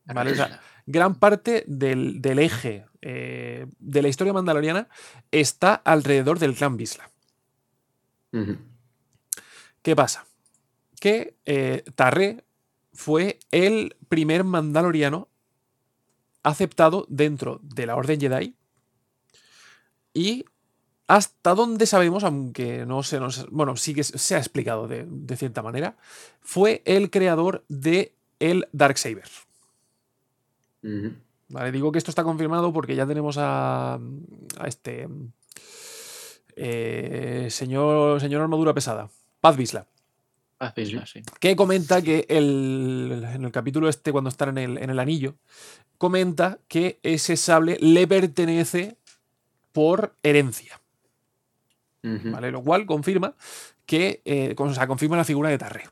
¿Vale? O sea, gran parte del, del eje eh, de la historia mandaloriana está alrededor del clan Bisla. Ujú. ¿Qué pasa? Que eh, Tarre fue el primer mandaloriano aceptado dentro de la Orden Jedi y hasta donde sabemos, aunque no se nos... Bueno, sí que se ha explicado de, de cierta manera, fue el creador de el Darksaber. Vale, digo que esto está confirmado porque ya tenemos a, a este eh, señor, señor armadura pesada, Paz sí. que comenta que el, en el capítulo este, cuando están en el, en el anillo, comenta que ese sable le pertenece por herencia. ¿vale? Lo cual confirma que, eh, o sea, confirma la figura de Tarre.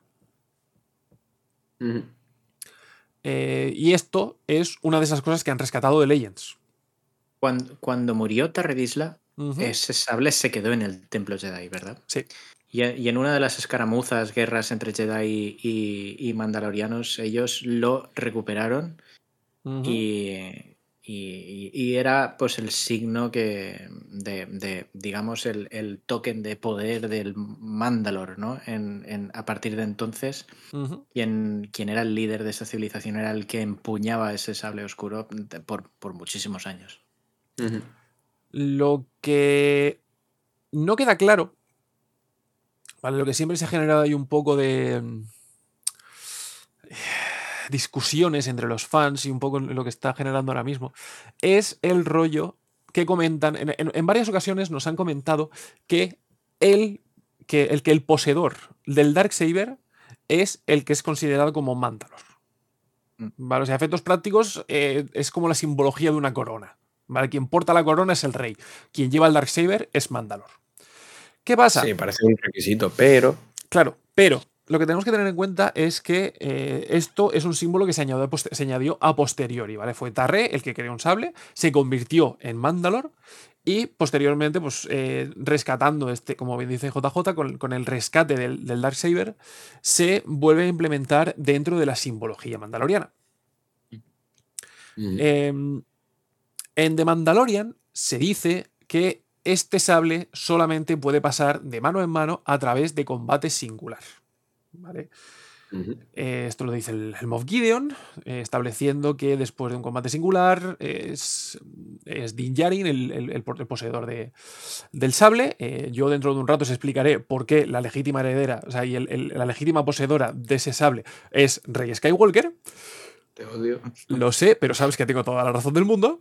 Eh, y esto es una de esas cosas que han rescatado de Legends. Cuando, cuando murió Tarredisla, ese sable se quedó en el templo Jedi, ¿verdad? Sí. Y, y en una de las escaramuzas, guerras entre Jedi y, y Mandalorianos, ellos lo recuperaron y, y- y era pues el signo que de, de, digamos, el, el token de poder del Mandalor, ¿no? En, en- a partir de entonces, Ujú. quien, quien era el líder de esa civilización era el que empuñaba ese sable oscuro por, por muchísimos años. Lo que no queda claro, ¿vale? Lo que siempre se ha generado ahí un poco de discusiones entre los fans y un poco lo que está generando ahora mismo, es el rollo que comentan, en, en- en varias ocasiones nos han comentado que el que el, que el poseedor del Darksaber es el que es considerado como Mandalor. Mm. ¿Vale? O sea, efectos prácticos eh, es como la simbología de una corona. ¿Vale? Quien porta la corona es el rey. Quien lleva el Darksaber es Mandalor. ¿Qué pasa? Sí, parece un requisito, pero. Claro, pero lo que tenemos que tener en cuenta es que eh, esto es un símbolo que se añadió, a poste- se añadió a posteriori, ¿vale? Fue Tarre el que creó un sable, se convirtió en Mandalor y posteriormente, pues eh, rescatando este, como bien dice JJ, con, con el rescate del, del Darksaber, se vuelve a implementar dentro de la simbología mandaloriana. Em, en The Mandalorian se dice que este sable solamente puede pasar de mano en mano a través de combate singular. Eh, esto lo dice el, el Moff Gideon, eh, estableciendo que después de un combate singular es, es Din Djarin el, el- el po- el poseedor de- del sable. Eh, yo dentro de un rato os explicaré por qué la legítima heredera, o sea, y el- el- la legítima poseedora de ese sable es Rey Skywalker. Te odio. Lo sé, pero sabes que tengo toda la razón del mundo.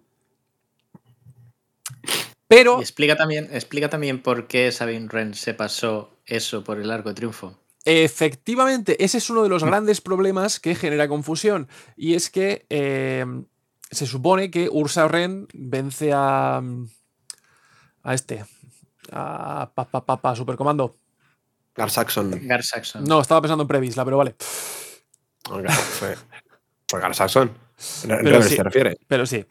Pero Y explica también, explica también por qué Sabine Wren se pasó eso por el arco de triunfo. Efectivamente, ese es uno de los grandes problemas que genera confusión. Y es que eh, se supone que Ursa Ren vence a. a este. a pa, pa, pa, pa, Supercomando. Gar Saxon. Gar Saxon. No, estaba pensando en Previsla, pero vale. Fue Gar Saxon. En Pero Rebels sí. te refieres. Pero sí.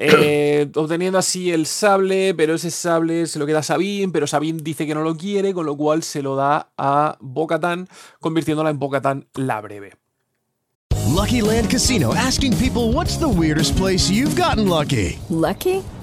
Eh, obteniendo así el sable, pero ese sable se lo queda a Sabine, pero Sabine dice que no lo quiere, con lo cual se lo da a Bocatan, convirtiéndola en Bocatan la breve. Lucky Land Casino asking people what's the weirdest place you've gotten lucky? Lucky?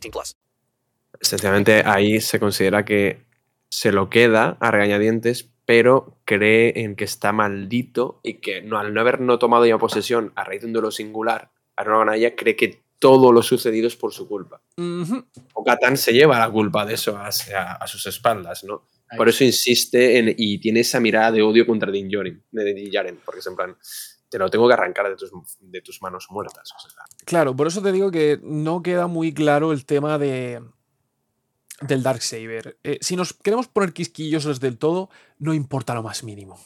18 plus. Sencillamente ahí se considera que se lo queda a regañadientes, pero cree en que está maldito y que no, al no haber no tomado ya posesión a raíz de un duelo singular, Aaron Ganaya cree que todo lo sucedido es por su culpa. Ujú. O Catán se lleva la culpa de eso a, a- a sus espaldas, ¿no? Por eso insiste en, y tiene esa mirada de odio contra Din Djarin, porque es en plan, te lo tengo que arrancar de tus, de tus manos muertas. o sea. Claro, por eso te digo que no queda muy claro el tema de del Darksaber. Eh, si nos queremos poner quisquillosos del todo, no importa lo más mínimo.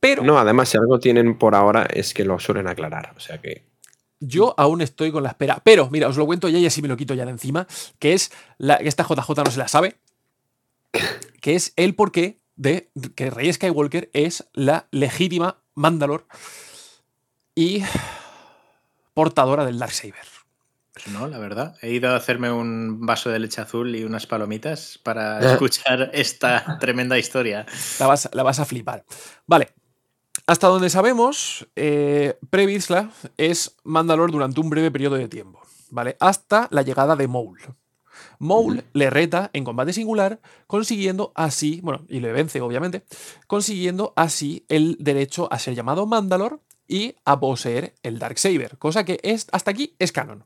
Pero No, además, si algo tienen por ahora es que lo suelen aclarar. O sea que. yo aún estoy con la espera. Pero, mira, os lo cuento ya y así me lo quito ya de encima. Que es la, que esta JJ no se la sabe. Que es el porqué de que Rey Skywalker es la legítima Mandalor y portadora del Darksaber. Pues no, la verdad. He ido a hacerme un vaso de leche azul y unas palomitas para escuchar esta tremenda historia. La vas, la vas a flipar. Vale. Hasta donde sabemos, eh, Previsla es Mandalor durante un breve periodo de tiempo. ¿Vale? Hasta la llegada de Maul. Maul le reta en combate singular, consiguiendo así, bueno, y le vence, obviamente, consiguiendo así el derecho a ser llamado Mandalor y a poseer el Darksaber, cosa que es, hasta aquí es canon.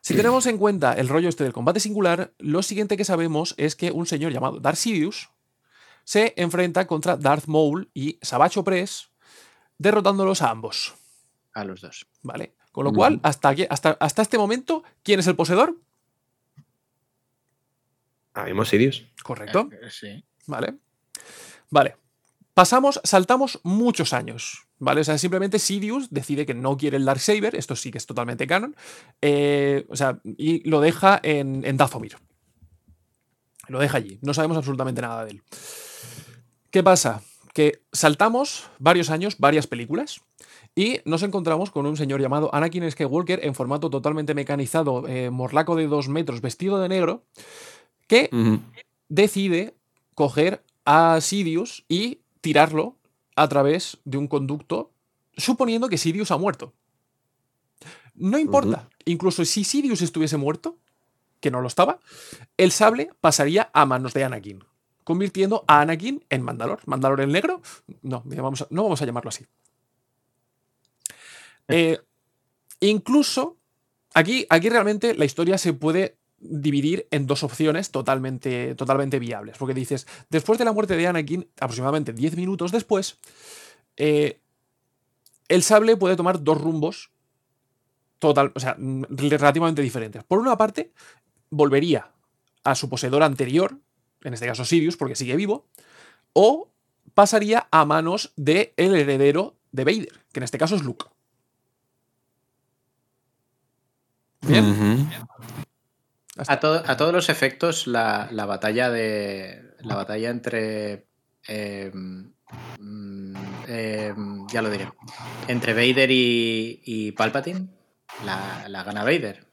Si tenemos en cuenta el rollo este del combate singular, lo siguiente que sabemos es que un señor llamado Darth Sidious se enfrenta contra Darth Maul y Sabacho Press, derrotándolos a ambos. A los dos. ¿Vale? Con lo cual, hasta, aquí- hasta, hasta este momento, ¿quién es el poseedor? Ah, vimos Sirius. Correcto. Eh, Sí. ¿Vale? Vale. Pasamos, saltamos muchos años. ¿Vale? O sea, simplemente Sidious decide que no quiere el Darksaber, esto sí que es totalmente canon. eh, o sea, y lo deja en, en Dathomir. Lo deja allí. No sabemos absolutamente nada de él. ¿Qué pasa? Que saltamos varios años, varias películas, y nos encontramos con un señor llamado Anakin Skywalker en formato totalmente mecanizado, eh, morlaco de dos metros, vestido de negro, que decide coger a Sidious y tirarlo a través de un conducto, suponiendo que Sidious ha muerto. No importa, incluso si Sidious estuviese muerto, que no lo estaba, el sable pasaría a manos de Anakin, convirtiendo a Anakin en Mandalor. ¿Mandalor el negro? No, vamos a- no vamos a llamarlo así. Eh, incluso, aquí, aquí realmente la historia se puede dividir en dos opciones totalmente, totalmente viables. Porque dices, después de la muerte de Anakin, aproximadamente 10 minutos después, eh, el sable puede tomar dos rumbos total, o sea, relativamente diferentes. Por una parte, volvería a su poseedor anterior, en este caso Sirius, porque sigue vivo, o pasaría a manos del heredero de Vader, que en este caso es Luke. Bien. A, a todos los efectos, la, la batalla de. La batalla entre. eh, mm, eh, ya lo diré. Entre Vader y, y Palpatine. La, la gana Vader.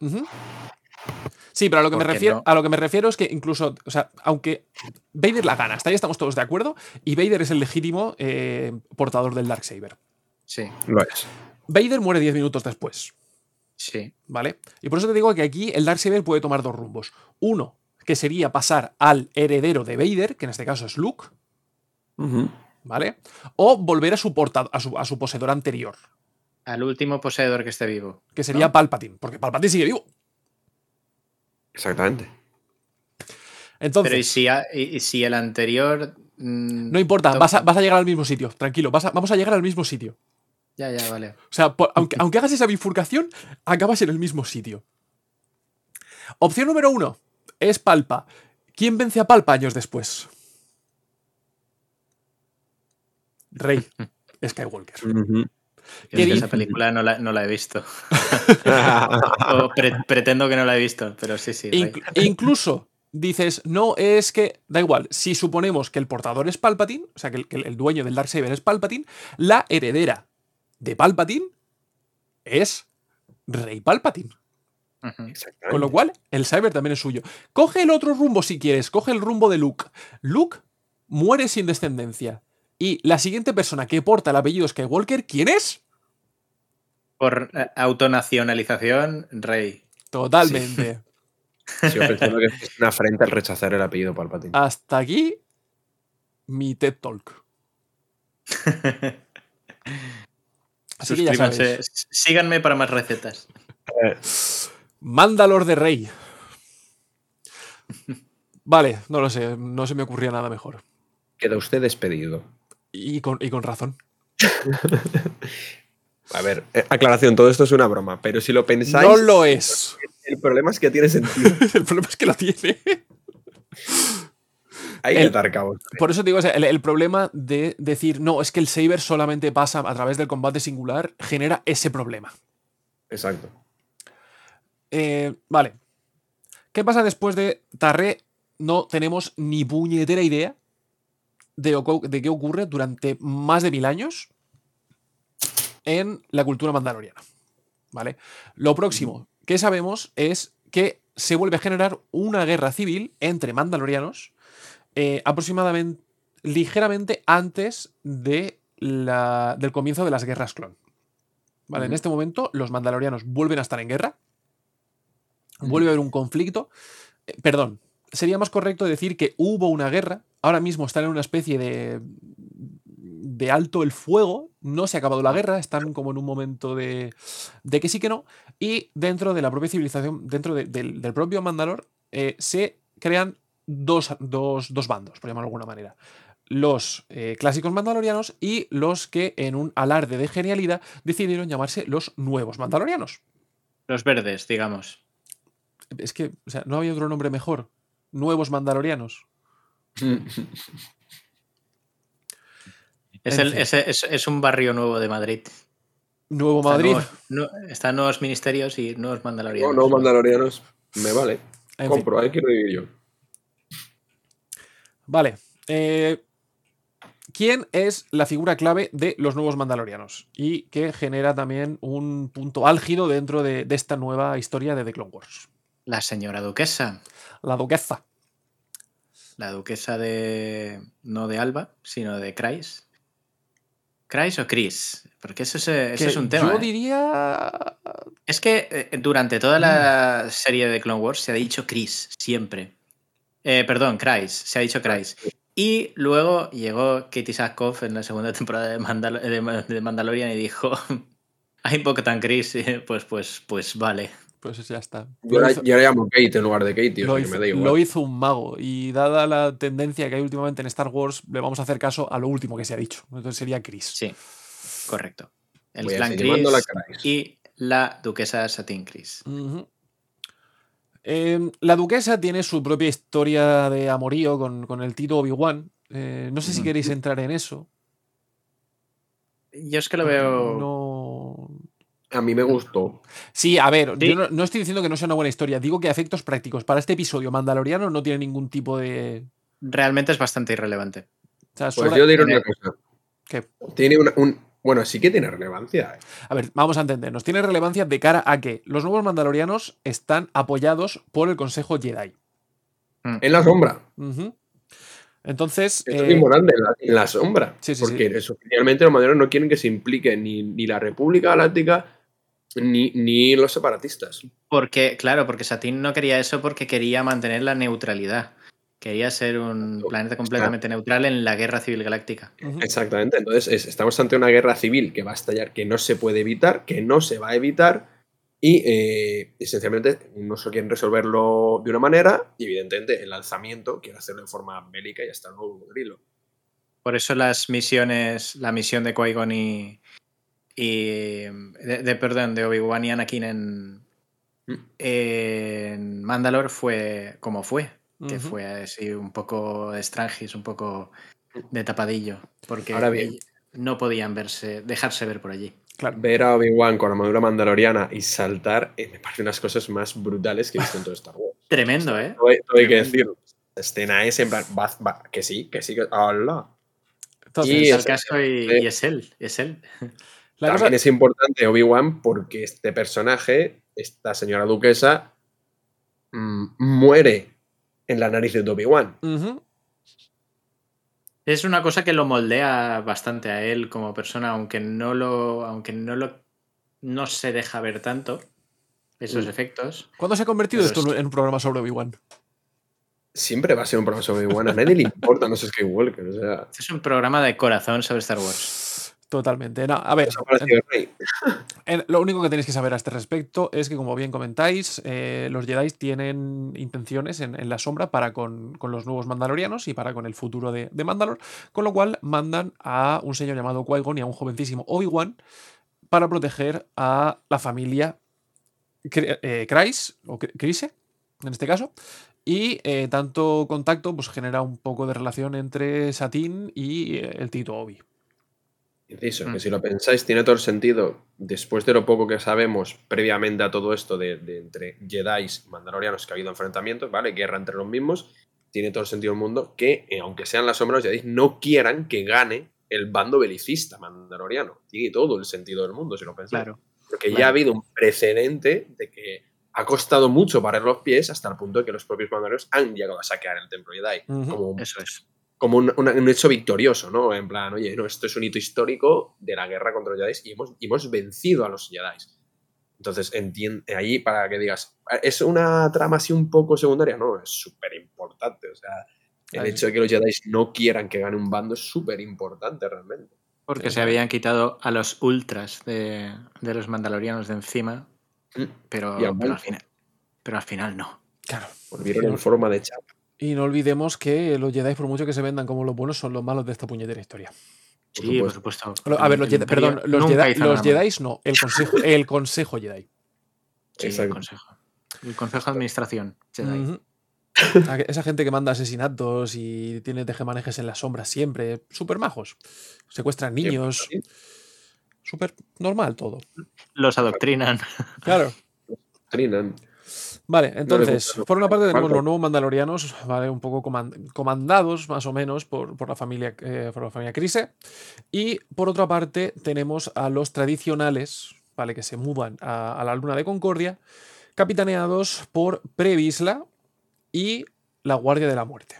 Sí, pero a lo, que me ¿Por qué refiero, no? a lo que me refiero es que incluso, o sea, aunque Vader la gana, hasta ahí estamos todos de acuerdo, y Vader es el legítimo eh, portador del Darksaber. Sí. Lo es. Vader muere 10 minutos después, Sí. ¿vale? Y por eso te digo que aquí el Darksaber puede tomar dos rumbos. Uno, que sería pasar al heredero de Vader, que en este caso es Luke, ¿vale? O volver a su, porta- a su, a su poseedor anterior. Al último poseedor que esté vivo. que sería Palpatine, porque Palpatine sigue vivo. Exactamente. Entonces, Pero ¿y si, a- y- si el anterior. mm, no importa, vas a, vas a llegar al mismo sitio, tranquilo, vas a- vamos a llegar al mismo sitio. Ya, ya, vale. O sea, por- aunque, aunque hagas esa bifurcación, acabas en el mismo sitio. Opción número uno es Palpa. ¿Quién vence a Palpa años después? Rey Skywalker. Esa película no la, no la he visto. o pre- pretendo que no la he visto, pero sí, sí. Rey. Inclu- incluso dices, no, es que, da igual, si suponemos que el portador es Palpatine, o sea, que el, que el dueño del Darksaber es Palpatine, la heredera de Palpatine es Rey Palpatine. Con lo cual, el Cyber también es suyo. Coge el otro rumbo si quieres, coge el rumbo de Luke. Luke muere sin descendencia. Y la siguiente persona que porta el apellido Skywalker, ¿quién es? Por eh, autonacionalización, Rey. Totalmente. Sigo pensando que es una afrenta el rechazar el apellido Palpatine. Hasta aquí mi TED Talk. Así que ya Suscríbanse. sabéis. Síganme para más recetas. Mandalor de Rey. Vale, no lo sé, no se me ocurría nada mejor. Queda usted despedido. Y con, y con razón. A ver, eh, aclaración, todo esto es una broma, pero si lo pensáis. No lo es. El problema es que tiene sentido. El problema es que lo tiene. Que El- atar cabos. Por eso te digo, o sea, el, el problema de decir, no, es que el Saber solamente pasa a través del combate singular, genera ese problema. Exacto. Eh, vale. ¿Qué pasa después de Tarré? No tenemos ni puñetera idea de, de qué ocurre durante más de mil años en la cultura mandaloriana. ¿Vale? Lo próximo que sabemos es que se vuelve a generar una guerra civil entre mandalorianos eh, aproximadamente ligeramente antes de la- del comienzo de las guerras clon. ¿Vale? En este momento los mandalorianos vuelven a estar en guerra. Vuelve a haber un conflicto. Eh, perdón, sería más correcto decir que hubo una guerra. Ahora mismo están en una especie de, de alto el fuego. No se ha acabado la guerra. Están como en un momento de, de que sí que no. Y dentro de la propia civilización, dentro de- del, del propio Mandalor, eh, se crean dos, dos- dos bandos, por llamarlo de alguna manera. Los eh, clásicos mandalorianos y los que en un alarde de genialidad decidieron llamarse los nuevos mandalorianos. Los verdes, digamos. Es que, o sea, no había otro nombre mejor. Nuevos mandalorianos. Es, En el- fin. es, es- es un barrio nuevo de Madrid. Nuevo Están Madrid. nuevos- están nuevos ministerios y nuevos No, mandalorianos. no, mandalorianos. Me vale. En Compro, ahí quiero vivir yo. Vale. eh, ¿Quién es la figura clave de los nuevos mandalorianos? Y que genera también un punto álgido dentro de, de esta nueva historia de The Clone Wars. La señora duquesa. La duquesa. La duquesa de. No de Alba, sino de Chris. ¿Chris o Chris? Porque eso es, eso Que es un tema. Yo ¿eh? diría. Es que eh, durante toda la serie de Clone Wars se ha dicho Chris, siempre. Eh, perdón, Chris, se ha dicho Chris. Y luego llegó Katie Sackhoff en la segunda temporada de, Mandal- de Ma- de Mandalorian y dijo: Hay poco tan Chris. Pues, pues, pues vale. Pues ya está. Yo ahora, hizo- yo ahora llamo Kate en lugar de Katie, o lo sea que hizo, me da igual. lo hizo un mago. Y dada la tendencia que hay últimamente en Star Wars, le vamos a hacer caso a lo último que se ha dicho. Entonces sería Chris. Sí, correcto. El clan Chris Chris. y la duquesa Satin Chris. Ujú. Eh, la duquesa tiene su propia historia de amorío con, con el Tito Obi-Wan. Eh, no sé si queréis entrar en eso. Yo es que lo veo. No. A mí me gustó. Sí, a ver, Sí. yo no, no estoy diciendo que no sea una buena historia. Digo que a efectos prácticos para este episodio Mandaloriano no tiene ningún tipo de. Realmente es bastante irrelevante. o sea, Pues yo diré una cosa. ¿Qué? Tiene una- un. Bueno, sí que tiene relevancia. eh. A ver, vamos a entendernos. Tiene relevancia de cara a que los nuevos Mandalorianos están apoyados por el Consejo Jedi. En la sombra. Entonces. Esto eh, es importante, en la, en la sombra. Sí, sí, porque sí. oficialmente los mandalorianos no quieren que se implique ni, ni la República Galáctica ni, ni los separatistas. Porque, claro, porque Satín no quería eso porque quería mantener la neutralidad. Quería ser un planeta completamente neutral en la guerra civil galáctica. Exactamente. Entonces, es- estamos ante una guerra civil que va a estallar, que no se puede evitar, que no se va a evitar. Y eh, esencialmente, unos quieren resolverlo de una manera, y evidentemente el alzamiento quiere hacerlo de forma bélica y hasta el nuevo cocodrilo. Por eso las misiones, la misión de Qui-Gon y, y de, de- perdón, de Obi-Wan y Anakin en, en Mandalore fue como fue, que fue así un poco de Strangis, un poco de tapadillo, porque Ahora bien. ell- no podían verse, dejarse ver por allí. Ver a Obi-Wan con armadura mandaloriana y saltar eh, me parece unas cosas más brutales que he visto en todo Star Wars. Tremendo, ¿eh? Todo hay, que Tremendo. decir. La escena es en plan, va- va- que sí, que sí, que. ¡Hala! Entonces, Y es- caso y, eh, y es él, es él. También es importante Obi-Wan porque este personaje, esta señora duquesa, mm, muere en la nariz de Obi-Wan. Ujú. Es una cosa que lo moldea bastante a él como persona, aunque no lo, aunque no lo, no se deja ver tanto esos Mm. efectos. ¿Cuándo se ha convertido Pero esto es- en un programa sobre Obi-Wan? Siempre va a ser un programa sobre Obi-Wan. A nadie le importa, no sé Skywalker. O sea, Este es un programa de corazón sobre Star Wars. Totalmente. No, a ver. En- lo único que tenéis que saber a este respecto es que, como bien comentáis, eh, los Jedi tienen intenciones en, en la sombra para con, con los nuevos Mandalorianos y para con el futuro de, de Mandalor, con lo cual mandan a un señor llamado Qui-Gon y a un jovencísimo Obi-Wan para proteger a la familia eh, o Kryze, en este caso. Y eh, tanto contacto pues, genera un poco de relación entre Satín y eh, el Tito Obi. Inciso, Mm. que si lo pensáis, tiene todo el sentido, después de lo poco que sabemos previamente a todo esto de, de entre Jedi y Mandalorianos que ha habido enfrentamientos, ¿vale? Guerra entre los mismos, tiene todo el sentido del mundo que, eh, aunque sean las sombras, los Jedi no quieran que gane el bando belicista mandaloriano. Tiene todo el sentido del mundo, si lo pensáis. Claro. Porque ya ha habido un precedente de que ha costado mucho parar los pies hasta el punto de que los propios mandalorianos han llegado a saquear el templo Jedi. Como, Eso es. Como un, una- un hecho victorioso, ¿no? En plan, oye, no, esto es un hito histórico de la guerra contra los Jedi y hemos, y hemos vencido a los Jedi. Entonces, entiende ahí para que digas, ¿es una trama así un poco secundaria? No, es súper importante. O sea, el Ahí. hecho de que los Jedi no quieran que gane un bando es súper importante realmente. Porque se habían quitado a los ultras de, de los mandalorianos de encima, pero, Y han pero, al final, pero al final no. Claro. Volvieron en forma de chapa. Y no olvidemos que los Jedi, por mucho que se vendan como los buenos, son los malos de esta puñetera historia. Sí, por supuesto. A ver, los El Jedi, perdón, los Jedi, los. Jedis no, el consejo, el consejo Jedi. Sí, el Exacto. consejo. El consejo de administración. Jedi. Esa gente que manda asesinatos y tiene tejemanejes en las sombras siempre, súper majos. Secuestran niños. Súper normal todo. Los adoctrinan. Claro. Trinan. Vale, entonces, no. por una parte tenemos los nuevos mandalorianos, ¿vale? Un poco coman- comandados, más o menos, por, por la familia, eh, por la familia Crise. Y por otra parte tenemos a los tradicionales, ¿vale? Que se mudan a, a la luna de Concordia, capitaneados por Previsla y la Guardia de la Muerte.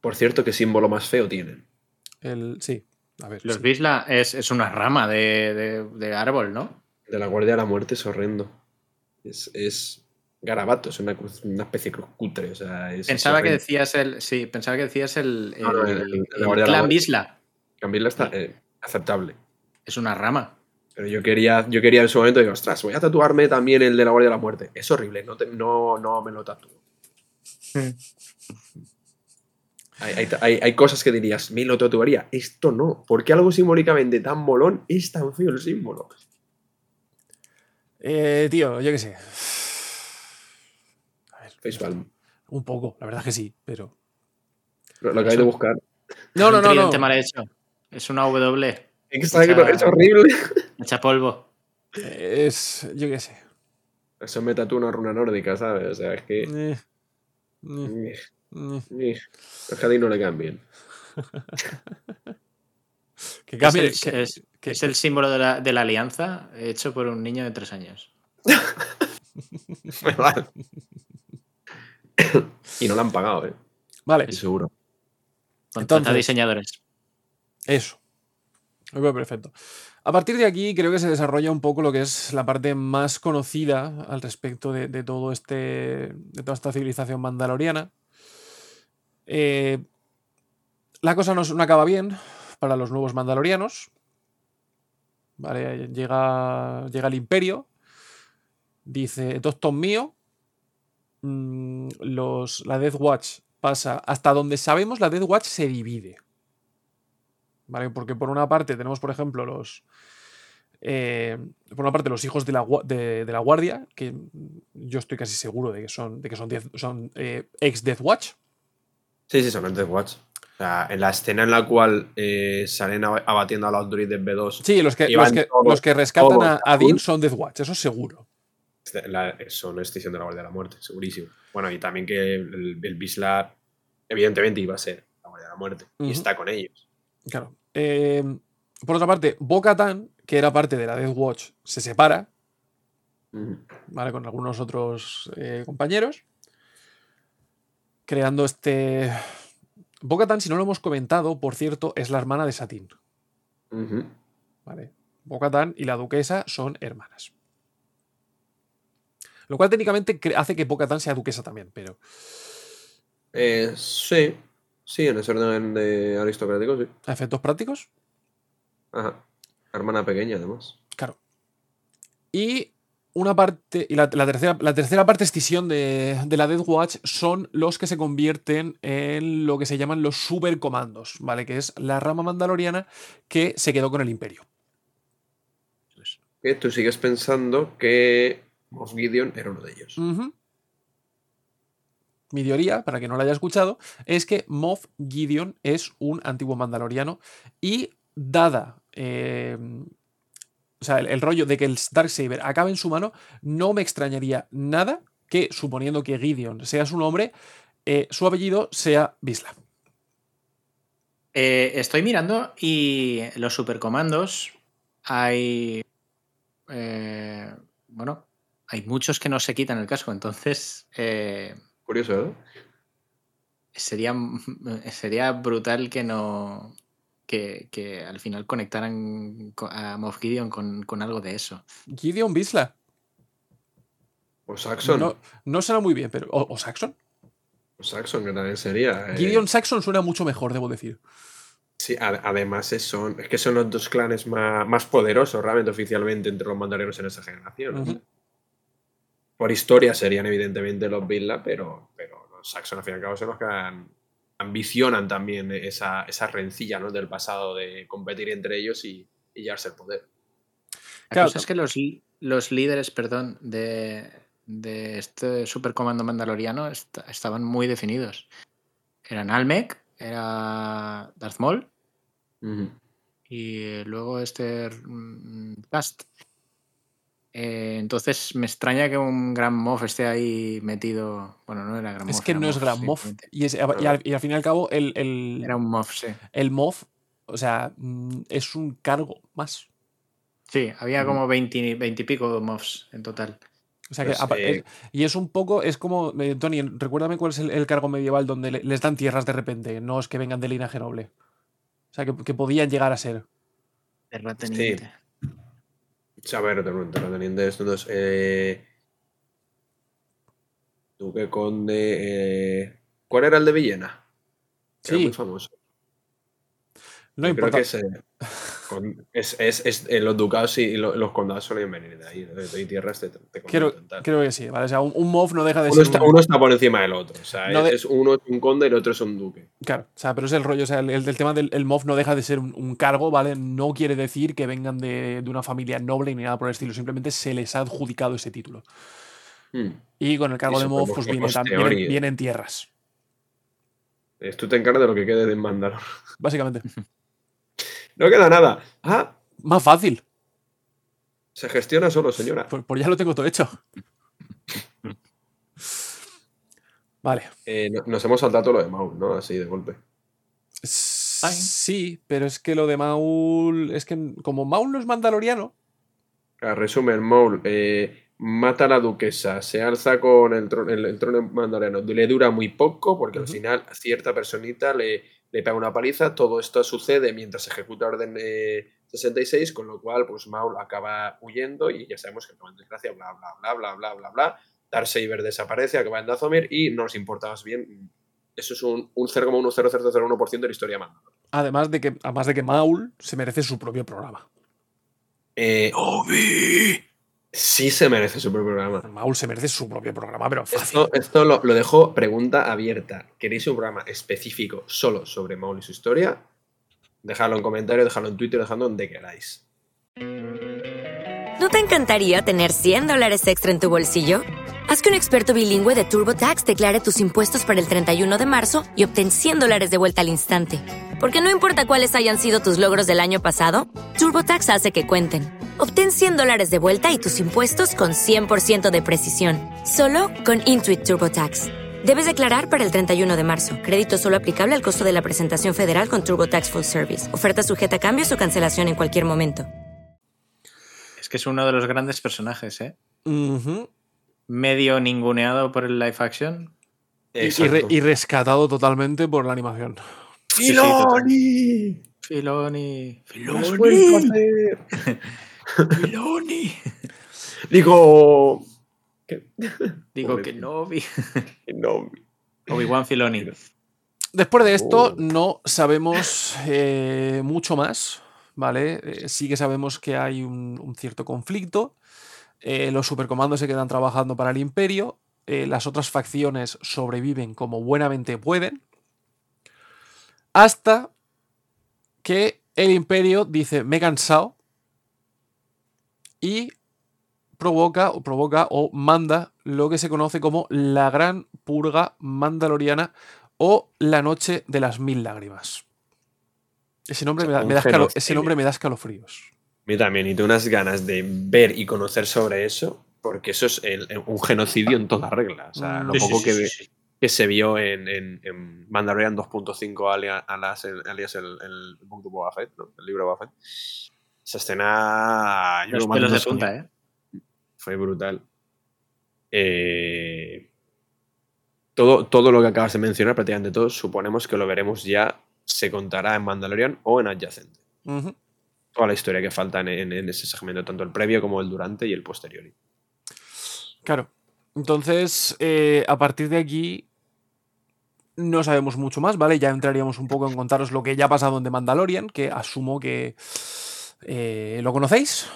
Por cierto, ¿qué símbolo más feo tienen? El, sí, a ver. Los sí. Bisla es, es una rama de, de- de árbol, ¿no? De la Guardia de la Muerte es horrendo. Es, es garabato, es una, cruz- una especie de cruz cutre. O sea, es, Pensaba que decías el. Sí, pensaba que decías el. el, No, no, el- el- el- el la Guardia de la clan. Bisla. Está eh, aceptable. Es una rama. Pero yo quería, yo quería en su momento, digo, ostras, voy a tatuarme también el de la Guardia de la Muerte. Es horrible, no, te- no, no me lo tatúo. Hay, hay- hay- hay cosas que dirías, me lo tatuaría. Esto no. ¿Por qué algo simbólicamente tan molón es tan feo el símbolo? Eh, tío, yo qué sé. Facepalm. Un poco, la verdad que sí, pero. Lo, lo acabé de buscar. No, no, un no, no. tridente mal hecho. Es una W. Exacto, Hecha- es horrible. Hecha polvo. Es. Yo qué sé. Eso me tatúa una runa nórdica, ¿sabes? O sea, es que. Eh, eh, Ni- eh. ni- Los Jedi no le cambien. Que Es cambie. el, que- es- que- es el símbolo de la, de la alianza hecho por un niño de tres años. Vale. y no lo han pagado, ¿eh? Vale, seguro. Entonces- diseñadores. eso. Perfecto. A partir de aquí creo que se desarrolla un poco lo que es la parte más conocida al respecto de, de todo este. de toda esta civilización mandaloriana. Eh, la cosa no, no acaba bien para los nuevos mandalorianos. Vale, llega, llega el imperio. Dice, es mío. Mm, los, la Death Watch pasa. Hasta donde sabemos, la Death Watch se divide. ¿Vale? Porque por una parte tenemos, por ejemplo, los. eh, por una parte, los hijos de la, de, de la guardia, que yo estoy casi seguro de que son, de que son, diez- son eh, ex Death Watch. Sí, sí, son Death Watch. O sea, en la escena en la cual eh, salen ab- abatiendo a los droides B2. Sí, los que, los que, todos- los que rescatan todos a, Dean son Death Watch, eso seguro. la- son extinción de la Guardia de la Muerte, segurísimo. Bueno, y también que el, el Bisla, evidentemente, iba a ser la Guardia de la Muerte. Y está con ellos. Claro. Eh, por otra parte, Bo-Katan, que era parte de la Death Watch, se separa, ¿vale? Con algunos otros eh, compañeros. Creando este. Bo-Katan, si no lo hemos comentado, por cierto, es la hermana de Satín. Ujú. ¿Vale? Y la duquesa son hermanas. Lo cual técnicamente hace que Bo-Katan sea duquesa también, pero. Eh, sí, sí, en ese orden de aristocrático, sí. A efectos prácticos. Ajá. Hermana pequeña, además. Claro. Y una parte. Y la, la tercera, la tercera parte escisión de, de la Death Watch son los que se convierten en lo que se llaman los supercomandos, ¿vale? Que es la rama mandaloriana que se quedó con el imperio. Que tú sigues pensando que Moff Gideon era uno de ellos. Mi teoría, para que no la haya escuchado, es que Moff Gideon es un antiguo mandaloriano y dada eh, o sea, el, el rollo de que el Darksaber acabe en su mano, no me extrañaría nada que, suponiendo que Gideon sea su nombre, eh, su apellido sea Bisla. Eh, estoy mirando y los supercomandos hay. eh, bueno, hay muchos que no se quitan el casco, entonces. eh, Curioso, ¿verdad? sería, sería brutal que no. Que, que al final conectaran co- a Moff Gideon con, con algo de eso. Gideon Bisla. O Saxon. No, no suena muy bien, pero. O, o Saxon. O Saxon, que también sería. eh, Gideon Saxon suena mucho mejor, debo decir. Sí, además es, son, es que son los dos clanes más, más poderosos realmente oficialmente entre los mandalorianos en esa generación. Por historia serían evidentemente los Villa, pero, pero los Saxon al fin y al cabo son los que han- ambicionan también esa, esa rencilla ¿no? del pasado de competir entre ellos y, y llevarse el poder. La Claro, cosa es que los, los líderes, perdón, de, de este supercomando mandaloriano est- estaban muy definidos. Eran Almec, era Darth Maul y luego este mm, Cast. Eh, entonces me extraña que un Gran Moff esté ahí metido. Bueno, no era Gran Es Moff. que era no es Gran sí, Moff. Y, es- y al, y al fin y al cabo, el, el, Era un Moff, sí. el Moff, o sea, mm, es un cargo más. Sí, había Ujú. como 20, 20 y pico Moffs en total. O sea que, Pues, eh, es- y es un poco, es como, eh, Tony, recuérdame cuál es el, el cargo medieval donde le- les dan tierras de repente, no es que vengan de linaje noble. O sea, que, que podían llegar a ser. Terrateniente. O sea, a ver, terrat- terrateniente esto no es. Eh, Duque Conde. eh, ¿Cuál era el de Villena? Era Sí. muy famoso. No Yo creo importa. que es, con- es, es- es- eh, los ducados y lo- los condados suelen venir de ahí, de, tierras te, te Creo, que sí, ¿vale? O sea, un, un Moff no deja de Uno ser está, un- uno está por encima del otro. O sea, No es, de- uno es un conde y el otro es un duque. Claro, o sea, pero es el rollo, o sea, el, el- tema del el MOF no deja de ser un, un cargo, ¿vale? No quiere decir que vengan de, de una familia noble ni nada por el estilo, simplemente se les ha adjudicado ese título. Hmm. Y con el cargo de MOF, pues viene, vienen, vienen tierras, Tú te encargas de lo que quede de Mandalor. básicamente. No queda nada. Ah, Más fácil, se gestiona solo, señora. por, por ya lo tengo todo hecho. Vale. Eh, no- nos hemos saltado todo lo de Maul, ¿no? Así de golpe. Sí, pero es que lo de Maul. Es que como Maul no es mandaloriano. A resumen, Maul eh, mata a la duquesa, se alza con el, tro- el- el trono mandaloriano. Le dura muy poco porque al final a cierta personita le, le pega una paliza. Todo esto sucede mientras ejecuta orden eh, 66, con lo cual, pues Maul acaba huyendo y ya sabemos que acaba en desgracia, bla, bla, bla, bla, bla, bla, bla. Darksaber desaparece, acaba en Dazomir y no nos importa más bien. Eso es un, un 0,10001% de la historia manda. Además de que, además de que Maul se merece su propio programa. Eh, Obi. Sí se merece su propio programa. Maul se merece su propio programa, pero fácil. Esto, esto lo, lo dejo pregunta abierta. ¿Queréis un programa específico solo sobre Maul y su historia? Dejadlo en comentario, dejadlo en Twitter, dejadlo donde queráis. ¿No te encantaría tener 100 dólares extra en tu bolsillo? Haz que un experto bilingüe de TurboTax declare tus impuestos para el 31 de marzo y obtén 100 dólares de vuelta al instante. Porque no importa cuáles hayan sido tus logros del año pasado, TurboTax hace que cuenten. Obtén 100 dólares de vuelta y tus impuestos con 100% de precisión. Solo con Intuit TurboTax. Debes declarar para el 31 de marzo. Crédito solo aplicable al costo de la presentación federal con TurboTax Full Service. Oferta sujeta a cambios o cancelación en cualquier momento. Es que es uno de los grandes personajes, ¿eh? Medio ninguneado por el live action. Y, y re- y rescatado totalmente por la animación. Sí, sí, total. ¡Filoni! Filoni. Filoni. Digo. ¿qué? Digo Pobre que no vi. No. Obi-Wan Filoni. Después de esto, Oh. no sabemos eh, mucho más, ¿vale? Eh, sí que sabemos que hay un, un cierto conflicto. eh, los supercomandos se quedan trabajando para el Imperio. eh, las otras facciones sobreviven como buenamente pueden. Hasta que el Imperio dice, me he cansado. Y provoca o provoca o manda lo que se conoce como la gran purga mandaloriana o la noche de las mil lágrimas. Ese nombre, me da, me da escalo- ese nombre me da escalofríos. Mí también, y tengo unas ganas de ver y conocer sobre eso, porque eso es el- un genocidio en toda regla. O sea, lo Mm. Sí, poco sí, que, sí, ve- sí. que se vio en, en, en Mandalorian 2.5 alia- alias, el, alias el, el book de Boba Fett, ¿no? el libro de Boba Fett. Esa escena. yo Los pelos de punta, ¿eh? Fue brutal. Eh, todo, todo lo que acabas de mencionar, prácticamente todo, suponemos que lo veremos ya, se contará en Mandalorian o en adyacente. Toda la historia que falta en, en- en ese segmento, tanto el previo como el durante y el posterior. Claro. Entonces, eh, a partir de aquí, no sabemos mucho más, ¿vale? Ya entraríamos un poco en contaros lo que ya ha pasado en The Mandalorian, que asumo que eh, lo conocéis,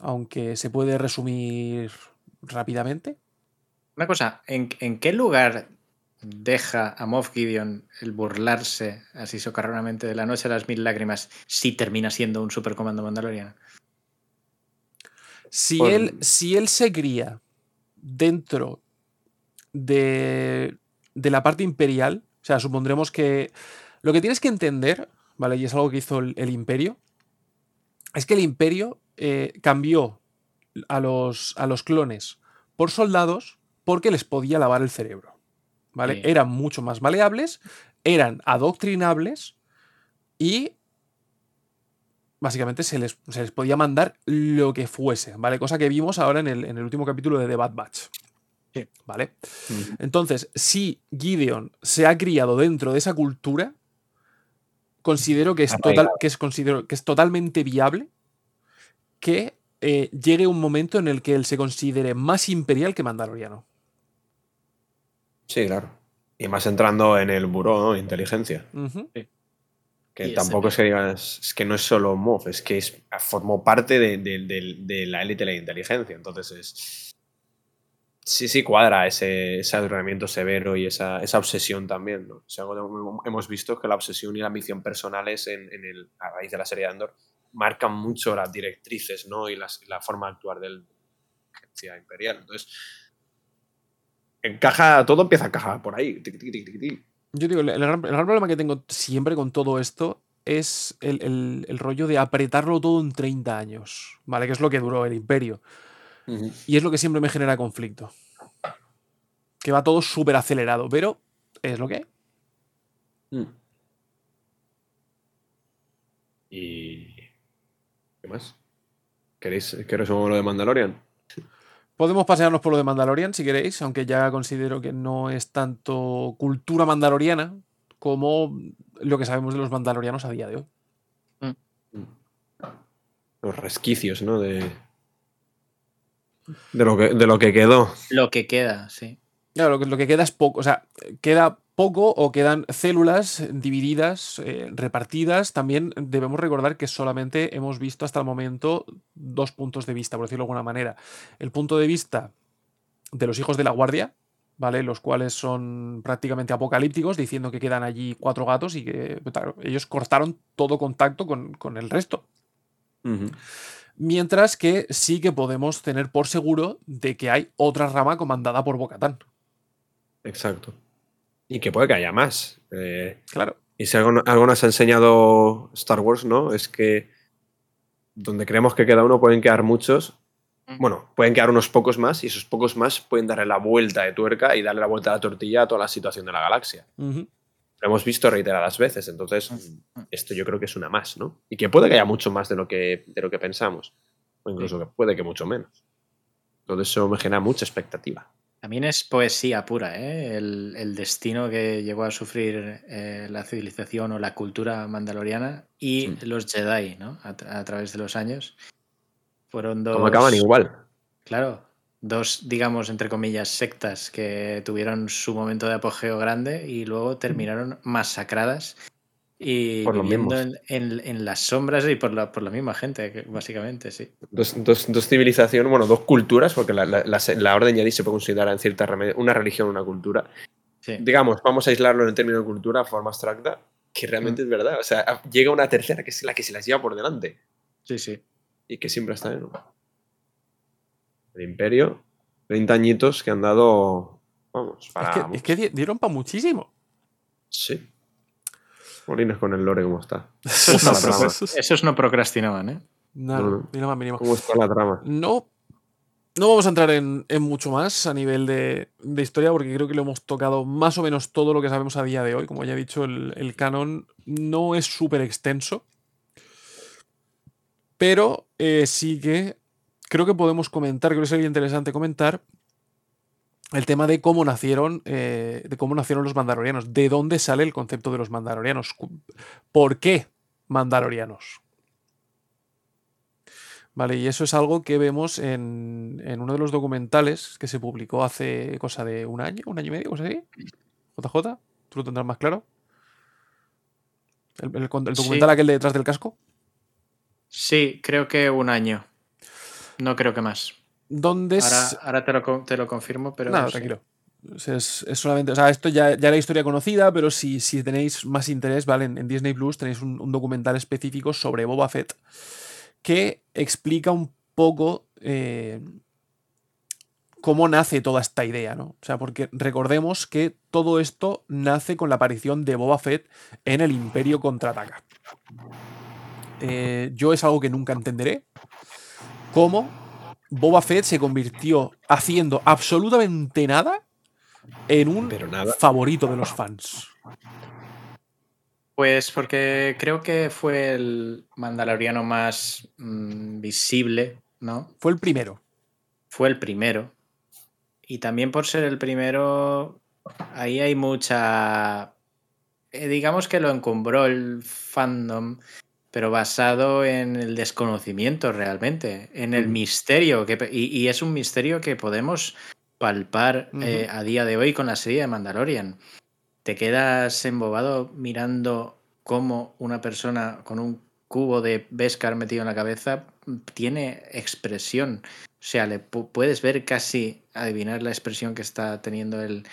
aunque se puede resumir rápidamente. Una cosa, ¿en, en qué lugar deja a Moff Gideon el burlarse así socarronamente de la noche de las mil lágrimas si termina siendo un supercomando mandaloriano? Si, Por- él, si él se cría dentro de, de la parte imperial, o sea, supondremos que lo que tienes que entender, ¿vale? Y es algo que hizo el, el imperio, es que el imperio eh, cambió a los, a los clones por soldados porque les podía lavar el cerebro, ¿vale? Sí. Eran mucho más maleables, eran adoctrinables y básicamente se les, se les podía mandar lo que fuese, ¿vale? Cosa que vimos ahora en el, en el último capítulo de The Bad Batch. ¿Vale? Entonces, si Gideon se ha criado dentro de esa cultura, considero que es, total, Arraigado. que es, considero que es totalmente viable que eh, llegue un momento en el que él se considere más imperial que mandaloriano. Sí, claro. Y más entrando en el buró, ¿no? Inteligencia. Ujú. Que tampoco es que digas, es que no es solo MOF, es que es, formó parte de, de- de- de la élite de la inteligencia. Entonces es. Sí, sí, cuadra ese, ese severo y esa, obsesión también. ¿no? Algo de- hemos visto que la obsesión y la ambición personales en, en el, a raíz de la serie de Andor marcan mucho las directrices ¿no? y las- la forma de actuar de la agencia imperial. Entonces, encaja, todo empieza a encajar por ahí. Yo digo, el, gran, problema que tengo siempre con todo esto es el, el- el rollo de apretarlo todo en 30 años, ¿vale? Que es lo que duró el imperio. Y es lo que siempre me genera conflicto. Que va todo súper acelerado, pero es lo que hay. Mm. ¿Y qué más? ¿Queréis que resumamos lo de Mandalorian? Podemos pasearnos por lo de Mandalorian si queréis, aunque ya considero que no es tanto cultura mandaloriana, como lo que sabemos de los mandalorianos a día de hoy. Los resquicios, ¿no? De, de, lo, que, de lo que quedó. Lo que queda, sí. Claro, lo que, lo que queda es poco. O sea, queda poco o quedan células divididas, eh, repartidas. También debemos recordar que solamente hemos visto hasta el momento dos puntos de vista, por decirlo de alguna manera. El punto de vista de los hijos de la guardia, ¿vale? Los cuales son prácticamente apocalípticos, diciendo que quedan allí cuatro gatos y que claro, ellos cortaron todo contacto con, con el resto. Mientras que sí que podemos tener por seguro de que hay otra rama comandada por Bocatán. Exacto. Y que puede que haya más. Eh, claro. Y si algo, algo, nos ha enseñado Star Wars, ¿no? Es que donde creemos que queda uno pueden quedar muchos. Bueno, pueden quedar unos pocos más y esos pocos más pueden darle la vuelta de tuerca y darle la vuelta a la tortilla a toda la situación de la galaxia. Uh -huh. Lo hemos visto reiteradas veces, entonces esto yo creo que es una más, ¿no? Y que puede que haya mucho más de lo que, de lo que pensamos, o incluso que puede que mucho menos. Todo eso me genera mucha expectativa. También es poesía pura, ¿eh? el, el destino que llegó a sufrir eh, la civilización o la cultura mandaloriana y sí. los Jedi, ¿no? A, a, través de los años. Fueron dos. Como acaban igual. Claro, dos, digamos, entre comillas, sectas que tuvieron su momento de apogeo grande y luego terminaron masacradas y por viviendo en, en, en, las sombras y por la, por la misma gente, básicamente, sí. Dos, dos, dos civilizaciones, bueno, dos culturas, porque la, la, la, la Orden se puede considerar en cierta una religión, una cultura. Sí. Digamos, vamos a aislarlo en el término de cultura, forma abstracta, que realmente mm. es verdad. O sea, llega una tercera que es la que se las lleva por delante. Sí, sí. Y que siempre está en el imperio, 30 añitos que han dado, vamos, para... Es que, es que dieron para muchísimo. Sí. Morines con el lore como está. Esos no, trama? esos no procrastinaban, ¿eh? No, no, ni más mínimo. ¿Cómo está la trama? No, no vamos a entrar en, en mucho más a nivel de, de, historia porque creo que lo hemos tocado más o menos todo lo que sabemos a día de hoy. Como ya he dicho, el, el canon no es súper extenso. Pero eh, sí que creo que podemos comentar, creo que sería interesante comentar el tema de cómo nacieron, eh, de cómo nacieron los mandalorianos, de dónde sale el concepto de los mandalorianos, por qué mandalorianos. Vale, y eso es algo que vemos en, en, uno de los documentales que se publicó hace cosa de un año, un año y medio, cosa así. JJ, tú lo tendrás más claro. El, el, el documental sí. aquel de detrás del casco. Sí, creo que un año. No creo que más. ¿Dónde ahora, ahora te, lo, te, lo, confirmo, pero. No, tranquilo. Es, es, solamente, o sea, esto ya, ya la historia conocida, pero si, si tenéis más interés, ¿vale? En, en Disney Plus tenéis un, un, documental específico sobre Boba Fett que explica un poco eh, cómo nace toda esta idea, ¿no? O sea, porque recordemos que todo esto nace con la aparición de Boba Fett en el Imperio Contraataca. Eh, yo es algo que nunca entenderé. ¿Cómo Boba Fett se convirtió haciendo absolutamente nada en un nada. favorito de los fans? Pues porque creo que fue el mandaloriano más mmm, visible, ¿no? Fue el primero. Fue el primero. Y también por ser el primero, ahí hay mucha... Eh, digamos que lo encumbró el fandom pero basado en el desconocimiento realmente, en el misterio, que, y, y, es un misterio que podemos palpar eh, a día de hoy con la serie de Mandalorian. Te quedas embobado mirando cómo una persona con un cubo de Beskar metido en la cabeza tiene expresión. O sea, le puedes ver casi adivinar la expresión que está teniendo el,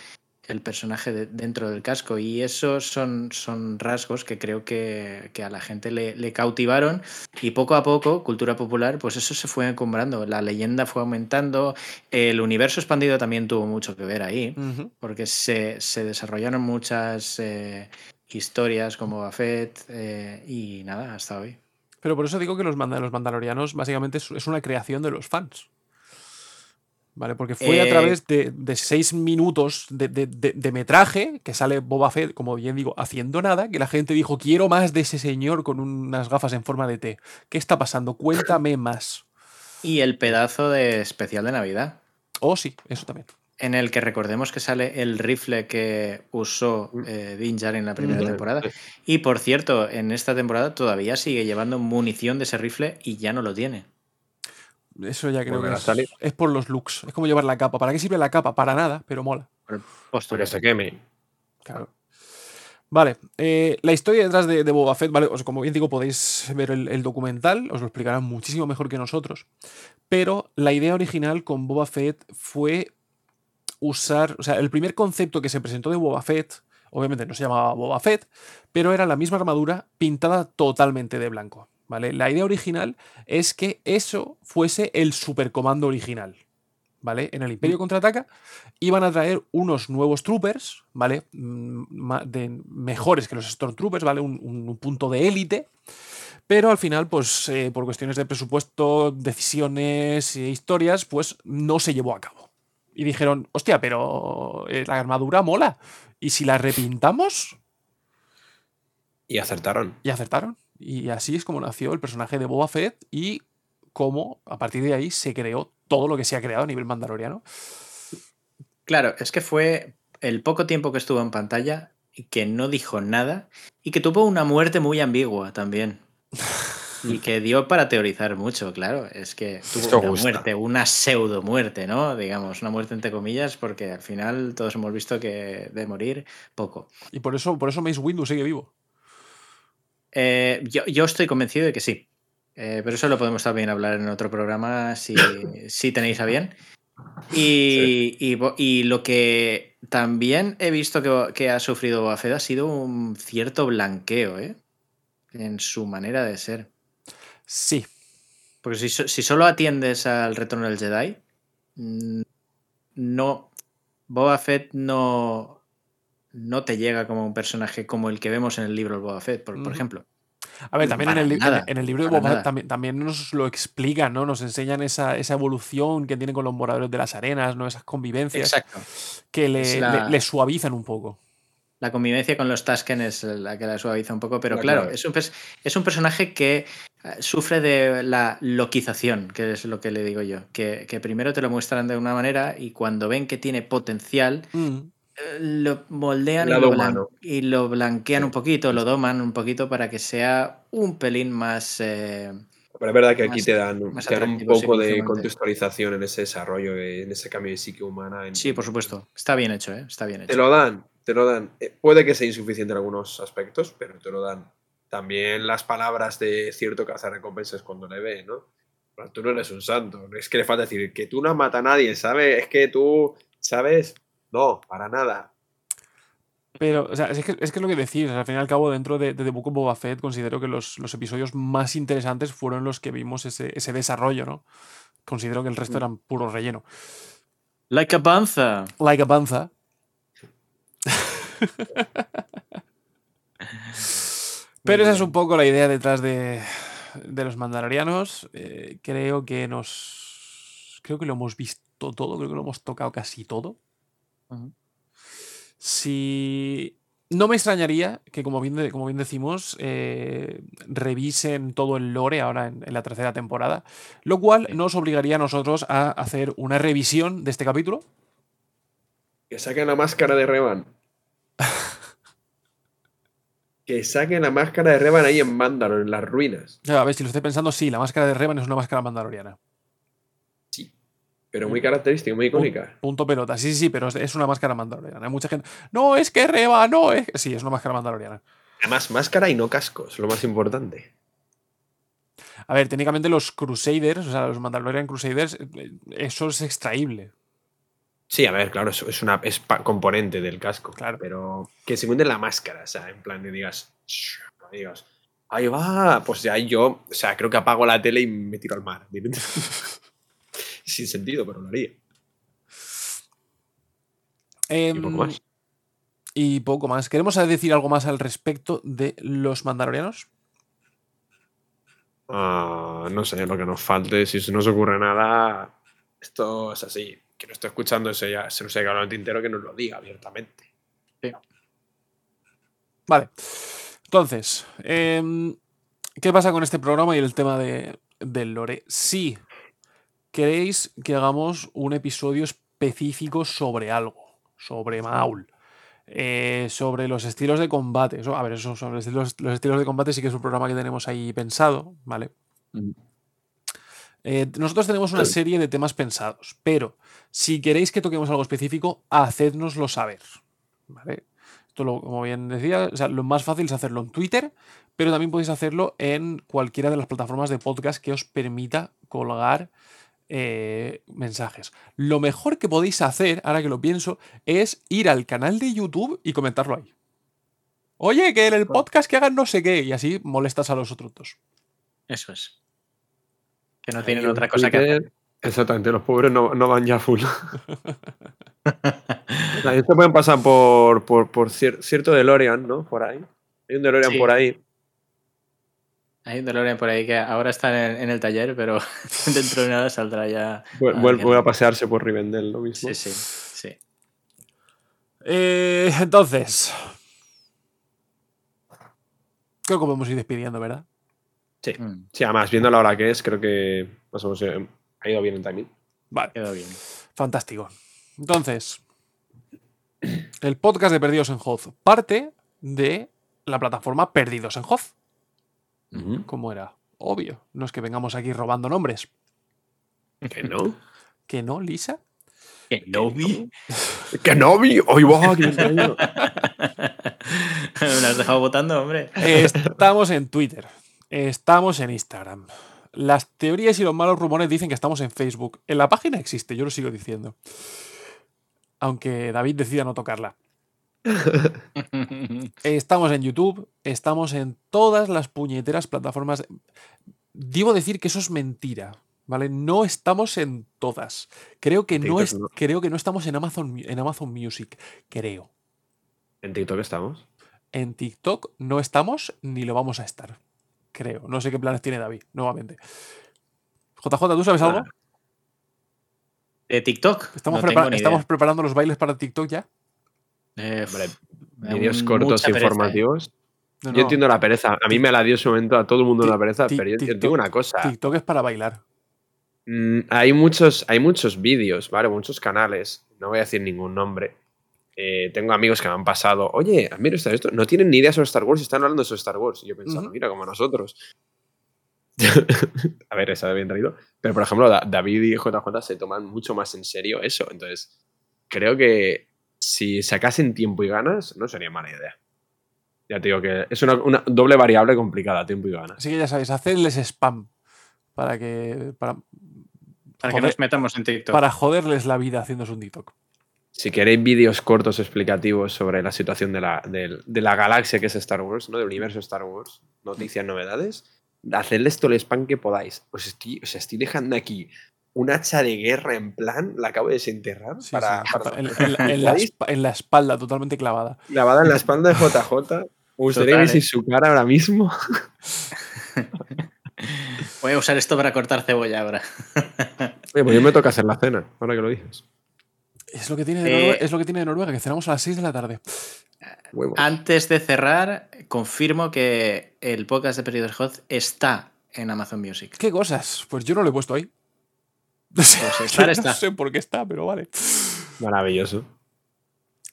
el personaje de, dentro del casco. Y esos son, son rasgos que creo que, que a la gente le, le, cautivaron. Y poco a poco, cultura popular, pues eso se fue encumbrando. La leyenda fue aumentando. El universo expandido también tuvo mucho que ver ahí, uh -huh. porque se, se, desarrollaron muchas eh, historias como Buffett eh, y nada, hasta hoy. Pero por eso digo que los, mand los mandalorianos básicamente es una creación de los fans. ¿Vale? Porque fue eh... a través de, de, seis minutos de, de, de, metraje que sale Boba Fett, como bien digo, haciendo nada, que la gente dijo, quiero más de ese señor con unas gafas en forma de T. ¿Qué está pasando? Cuéntame más. Y el pedazo de especial de Navidad. Oh, sí, eso también. en el que recordemos que sale el rifle que usó eh, Din Djarin en la primera Mm. temporada. Y por cierto, en esta temporada todavía sigue llevando munición de ese rifle y ya no lo tiene. Eso ya creo que es, es por los looks. Es como llevar la capa. ¿Para qué sirve la capa? Para nada, pero mola. Porque se queme. Claro. Vale, eh, la historia detrás de, de Boba Fett, ¿vale? Os- como bien digo, podéis ver el, el documental, os lo explicarán muchísimo mejor que nosotros. Pero la idea original con Boba Fett fue usar, o sea, el primer concepto que se presentó de Boba Fett, obviamente no se llamaba Boba Fett, pero era la misma armadura pintada totalmente de blanco, ¿vale? La idea original es que eso fuese el supercomando original, ¿vale? En el Imperio contraataca iban a traer unos nuevos troopers, ¿vale? Mm, de- mejores que los Stormtroopers, ¿vale? Un, un punto de élite. Pero al final, pues eh, por cuestiones de presupuesto, decisiones e historias, pues no se llevó a cabo. Y dijeron, hostia, pero eh, la armadura mola. ¿Y si la repintamos? Y acertaron. Y acertaron. Y así es como nació el personaje de Boba Fett y cómo a partir de ahí se creó todo lo que se ha creado a nivel mandaloriano. Claro, es que fue el poco tiempo que estuvo en pantalla y que no dijo nada y que tuvo una muerte muy ambigua también. Y que dio para teorizar mucho, claro. Es que tuvo Esto una gusta. muerte, una pseudo muerte, ¿no? Digamos, una muerte entre comillas, porque al final todos hemos visto que de morir, poco. Y por eso, por eso Mace Windu sigue vivo. Eh, yo, yo estoy convencido de que sí. Eh, pero eso lo podemos también hablar en otro programa si, si tenéis a bien. Y, y lo que también he visto que, que ha sufrido Boba Fett ha sido un cierto blanqueo, ¿eh? En su manera de ser. Sí. Porque si, si solo atiendes al retorno del Jedi, mm, no. Boba Fett no. No te llega como un personaje como el que vemos en el libro de Boba Fett, por, ejemplo. A ver, también en el, nada, en el libro de Boba también, también nos lo explican, ¿no? Nos enseñan esa, esa evolución que tienen con los moradores de las arenas, ¿no? Esas convivencias Exacto. que le, Es la- le- le suavizan un poco. La convivencia con los Tusken es la que la suaviza un poco, pero La claro, es un, es un personaje que eh, sufre de la loquización, que es lo que le digo yo. Que, que primero te lo muestran de una manera y cuando ven que tiene potencial, Mm. Eh, lo moldean y lo, humano. y lo blanquean un poquito, lo doman un poquito para que sea un pelín más. eh, Pero es verdad que aquí te dan, te dan un poco de contextualización en ese desarrollo, de- en ese cambio de psique humana. en- Sí, por supuesto. Está bien hecho, ¿eh? Está bien Te hecho. lo dan, te lo dan. Eh, Puede que sea insuficiente en algunos aspectos, pero te lo dan. También las palabras de cierto recompensas cuando le ve, ¿no? Pero tú no eres un santo. Es que le falta decir que tú no matas a nadie, ¿sabes? Es que tú, ¿sabes? No, para nada. Pero, o sea, es que, es que es lo que decís, al fin y al cabo, dentro de, de The Book of Boba Fett, considero que los, los episodios más interesantes fueron los que vimos ese, ese desarrollo, ¿no? Considero que el resto eran puro relleno. Like a panza. Like a panza. Pero esa es un poco la idea detrás de, de los mandalorianos. Eh, creo que nos. Creo que lo hemos visto todo, creo que lo hemos tocado casi todo. Si. No me extrañaría que, como bien, como bien decimos, eh, revisen todo el lore ahora en, en la tercera temporada, lo cual nos obligaría a nosotros a hacer una revisión de este capítulo. Que saquen la máscara de Revan. que saquen la máscara de Revan ahí en Mandalor, en las ruinas. A ver, si lo estoy pensando, sí, la máscara de Revan es una máscara mandaloriana. Pero muy característica, muy icónica. Punto pelota. Sí, sí, sí, pero es- es una máscara mandaloriana. Hay mucha gente. No, es que Reba, no, es. Sí, es una máscara mandaloriana. Además, máscara y no cascos, lo más importante. A ver, técnicamente los Crusaders, o sea, los Mandalorian Crusaders, eh, eso es extraíble. Sí, a ver, claro, eso es una es componente del casco. Claro. Pero que se hunde la máscara, o sea, en plan de digas, digas, ahí va, pues ya yo, o sea, creo que apago la tele y me tiro al mar. Sin sentido, pero lo haría. Em, poco más. y poco más. ¿Queremos decir algo más al respecto de los Mandalorianos? Ah, no sé, lo que nos falte, si se nos ocurre nada, esto es así. Que no esté escuchando eso ya, se nos haya quedado el tintero, que nos lo diga abiertamente. Vale. Entonces, em, ¿qué pasa con este programa y el tema de, del lore? Si queréis que hagamos un episodio específico sobre algo, sobre Maul, eh, sobre los estilos de combate. Eso- a ver, eso sobre los estilos, los estilos de combate sí que es un programa que tenemos ahí pensado, ¿vale? Eh, nosotros tenemos una serie de temas pensados, pero si queréis que toquemos algo específico, hacednoslo saber. ¿Vale? Esto, lo- como bien decía, o sea, lo más fácil es hacerlo en Twitter, pero también podéis hacerlo en cualquiera de las plataformas de podcast que os permita colgar eh, mensajes. Lo mejor que podéis hacer, ahora que lo pienso, es ir al canal de YouTube y comentarlo ahí. Oye, que en el podcast que hagan no sé qué, y así molestas a los otros dos. Eso es. Que no tienen otra cosa que hacer. Exactamente, los pobres no, no van ya full. O sea, Esto pueden pasar por, por, por cier- cierto DeLorean, ¿no? Por ahí. Hay un DeLorean Sí. por ahí. Hay un DeLorean por ahí que ahora está en, en el taller, pero dentro de nada saldrá ya. Vuelve a pasearse por Rivendell, lo mismo. Sí, sí, sí. Eh, entonces. Creo que podemos ir despidiendo, ¿verdad? Sí. Mm, Sí, además, viendo la hora que es, creo que más o menos eh, ha ido bien el timing. Vale. quedó bien. Fantástico. Entonces, el podcast de Perdidos en Hoz parte de la plataforma Perdidos en Hoz. Como era obvio. No es que vengamos aquí robando nombres. Que no. ¿Que no, Lisa? Que no vi. Que no vi. Hoy va, que no vi. Me has dejado votando, hombre. Estamos en Twitter. Estamos en Instagram. Las teorías y los malos rumores dicen que estamos en Facebook. En la página existe, yo lo sigo diciendo. Aunque David decida no tocarla. Estamos en YouTube, estamos en todas las puñeteras plataformas. Debo decir que eso es mentira, ¿vale? No estamos en todas. Creo que no, es, no. creo que no estamos en Amazon, en Amazon Music, creo. En TikTok estamos. En TikTok no estamos ni lo vamos a estar. Creo. No sé qué planes tiene David, nuevamente. JJ, ¿tú sabes algo? ¿De TikTok? ¿Estamos, no prepara- tengo ni ¿estamos idea. preparando los bailes para TikTok ya? Eh, Vídeos un- cortos pereza, ¿eh? informativos. No, Yo no. entiendo la pereza. A mí me la dio en su momento a todo el mundo la pereza, pero yo, digo una cosa. TikTok es para bailar. Mm, hay muchos, hay muchos vídeos, ¿vale? Muchos canales. No voy a decir ningún nombre. Eh, tengo amigos que me han pasado. Oye, mira esto, esto. No tienen ni idea sobre Star Wars y están hablando sobre Star Wars. Y yo pensando, Ujú. mira, como nosotros. a ver, está bien traído. Pero, por ejemplo, Da- David y JJ se toman mucho más en serio eso. Entonces, creo que si sacasen tiempo y ganas, no sería mala idea. Ya te digo que es una, una doble variable complicada, tiempo y ganas. Así que ya sabéis, hacedles spam para que. Para, Para que nos metamos en TikTok. para joderles la vida haciéndose un TikTok. Si queréis vídeos cortos explicativos sobre la situación de la, de la galaxia que es Star Wars, ¿no? Del universo Star Wars, noticias, novedades, hacedles todo el spam que podáis. Os estoy, os estoy dejando aquí un hacha de guerra en plan, la acabo de desenterrar Sí, para, sí, para- en, en la, en la espa- en la espalda, totalmente clavada. clavada en la espalda de JJ. Me gustaría Total, ver si ¿eh? su cara ahora mismo. Voy a usar esto para cortar cebolla ahora. Oye, pues yo me toca hacer la cena, ahora que lo dices. Es lo que tiene de, Eh, Noruega, es lo que tiene de Noruega, que cenamos a las 6 de la tarde. Huevos. Antes de cerrar, confirmo que el podcast de Perdidos Hot está en Amazon Music. ¿Qué cosas? Pues yo no lo he puesto ahí. No sé, Pues estar no está. sé por qué está, pero vale. Maravilloso.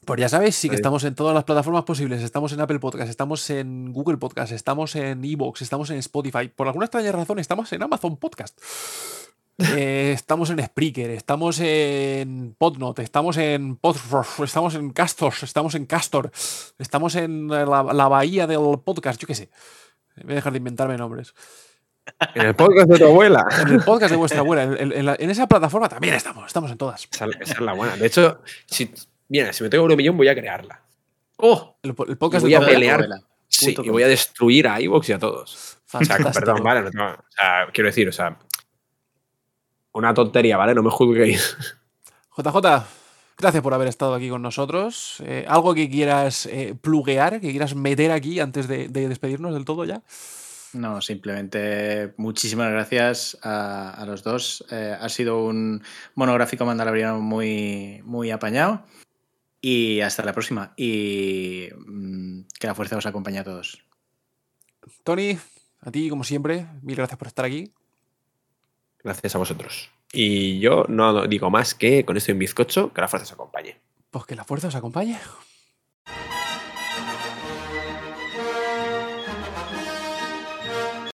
Pues ya sabéis, sí que estamos en todas las plataformas posibles. Estamos en Apple Podcast, estamos en Google Podcast, estamos en Evox, estamos en Spotify. Por alguna extraña razón, estamos en Amazon Podcast. Eh, estamos en Spreaker, estamos en Podnote, estamos en Podforce, estamos en Castor, estamos en Castor, estamos en la, la bahía del podcast, yo qué sé. Voy a dejar de inventarme nombres. En el podcast de tu abuela. En el podcast de vuestra abuela, en, en la- en esa plataforma también estamos, estamos en todas. Esa, esa es la buena. De hecho, si, mira, si me tengo un millón voy a crearla. ¡Oh! El, el podcast voy de a tu abuela. pelear. abuela. Sí, y voy a destruir a iVoox y a todos. O sea, perdón, vale. no tengo- o sea, quiero decir, o sea, una tontería, ¿vale? No me juzguéis. JJ, gracias por haber estado aquí con nosotros. Eh, ¿Algo que quieras eh, pluguear, que quieras meter aquí antes de, de despedirnos del todo ya? No, simplemente muchísimas gracias a, a los dos. Eh, ha sido un monográfico mandaloriano muy, muy apañado. Y hasta la próxima. Y mm, que la fuerza os acompañe a todos. Tony, a ti, como siempre, mil gracias por estar aquí. Gracias a vosotros. Y yo no digo más que con esto en bizcocho, que la fuerza os acompañe. Pues que la fuerza os acompañe.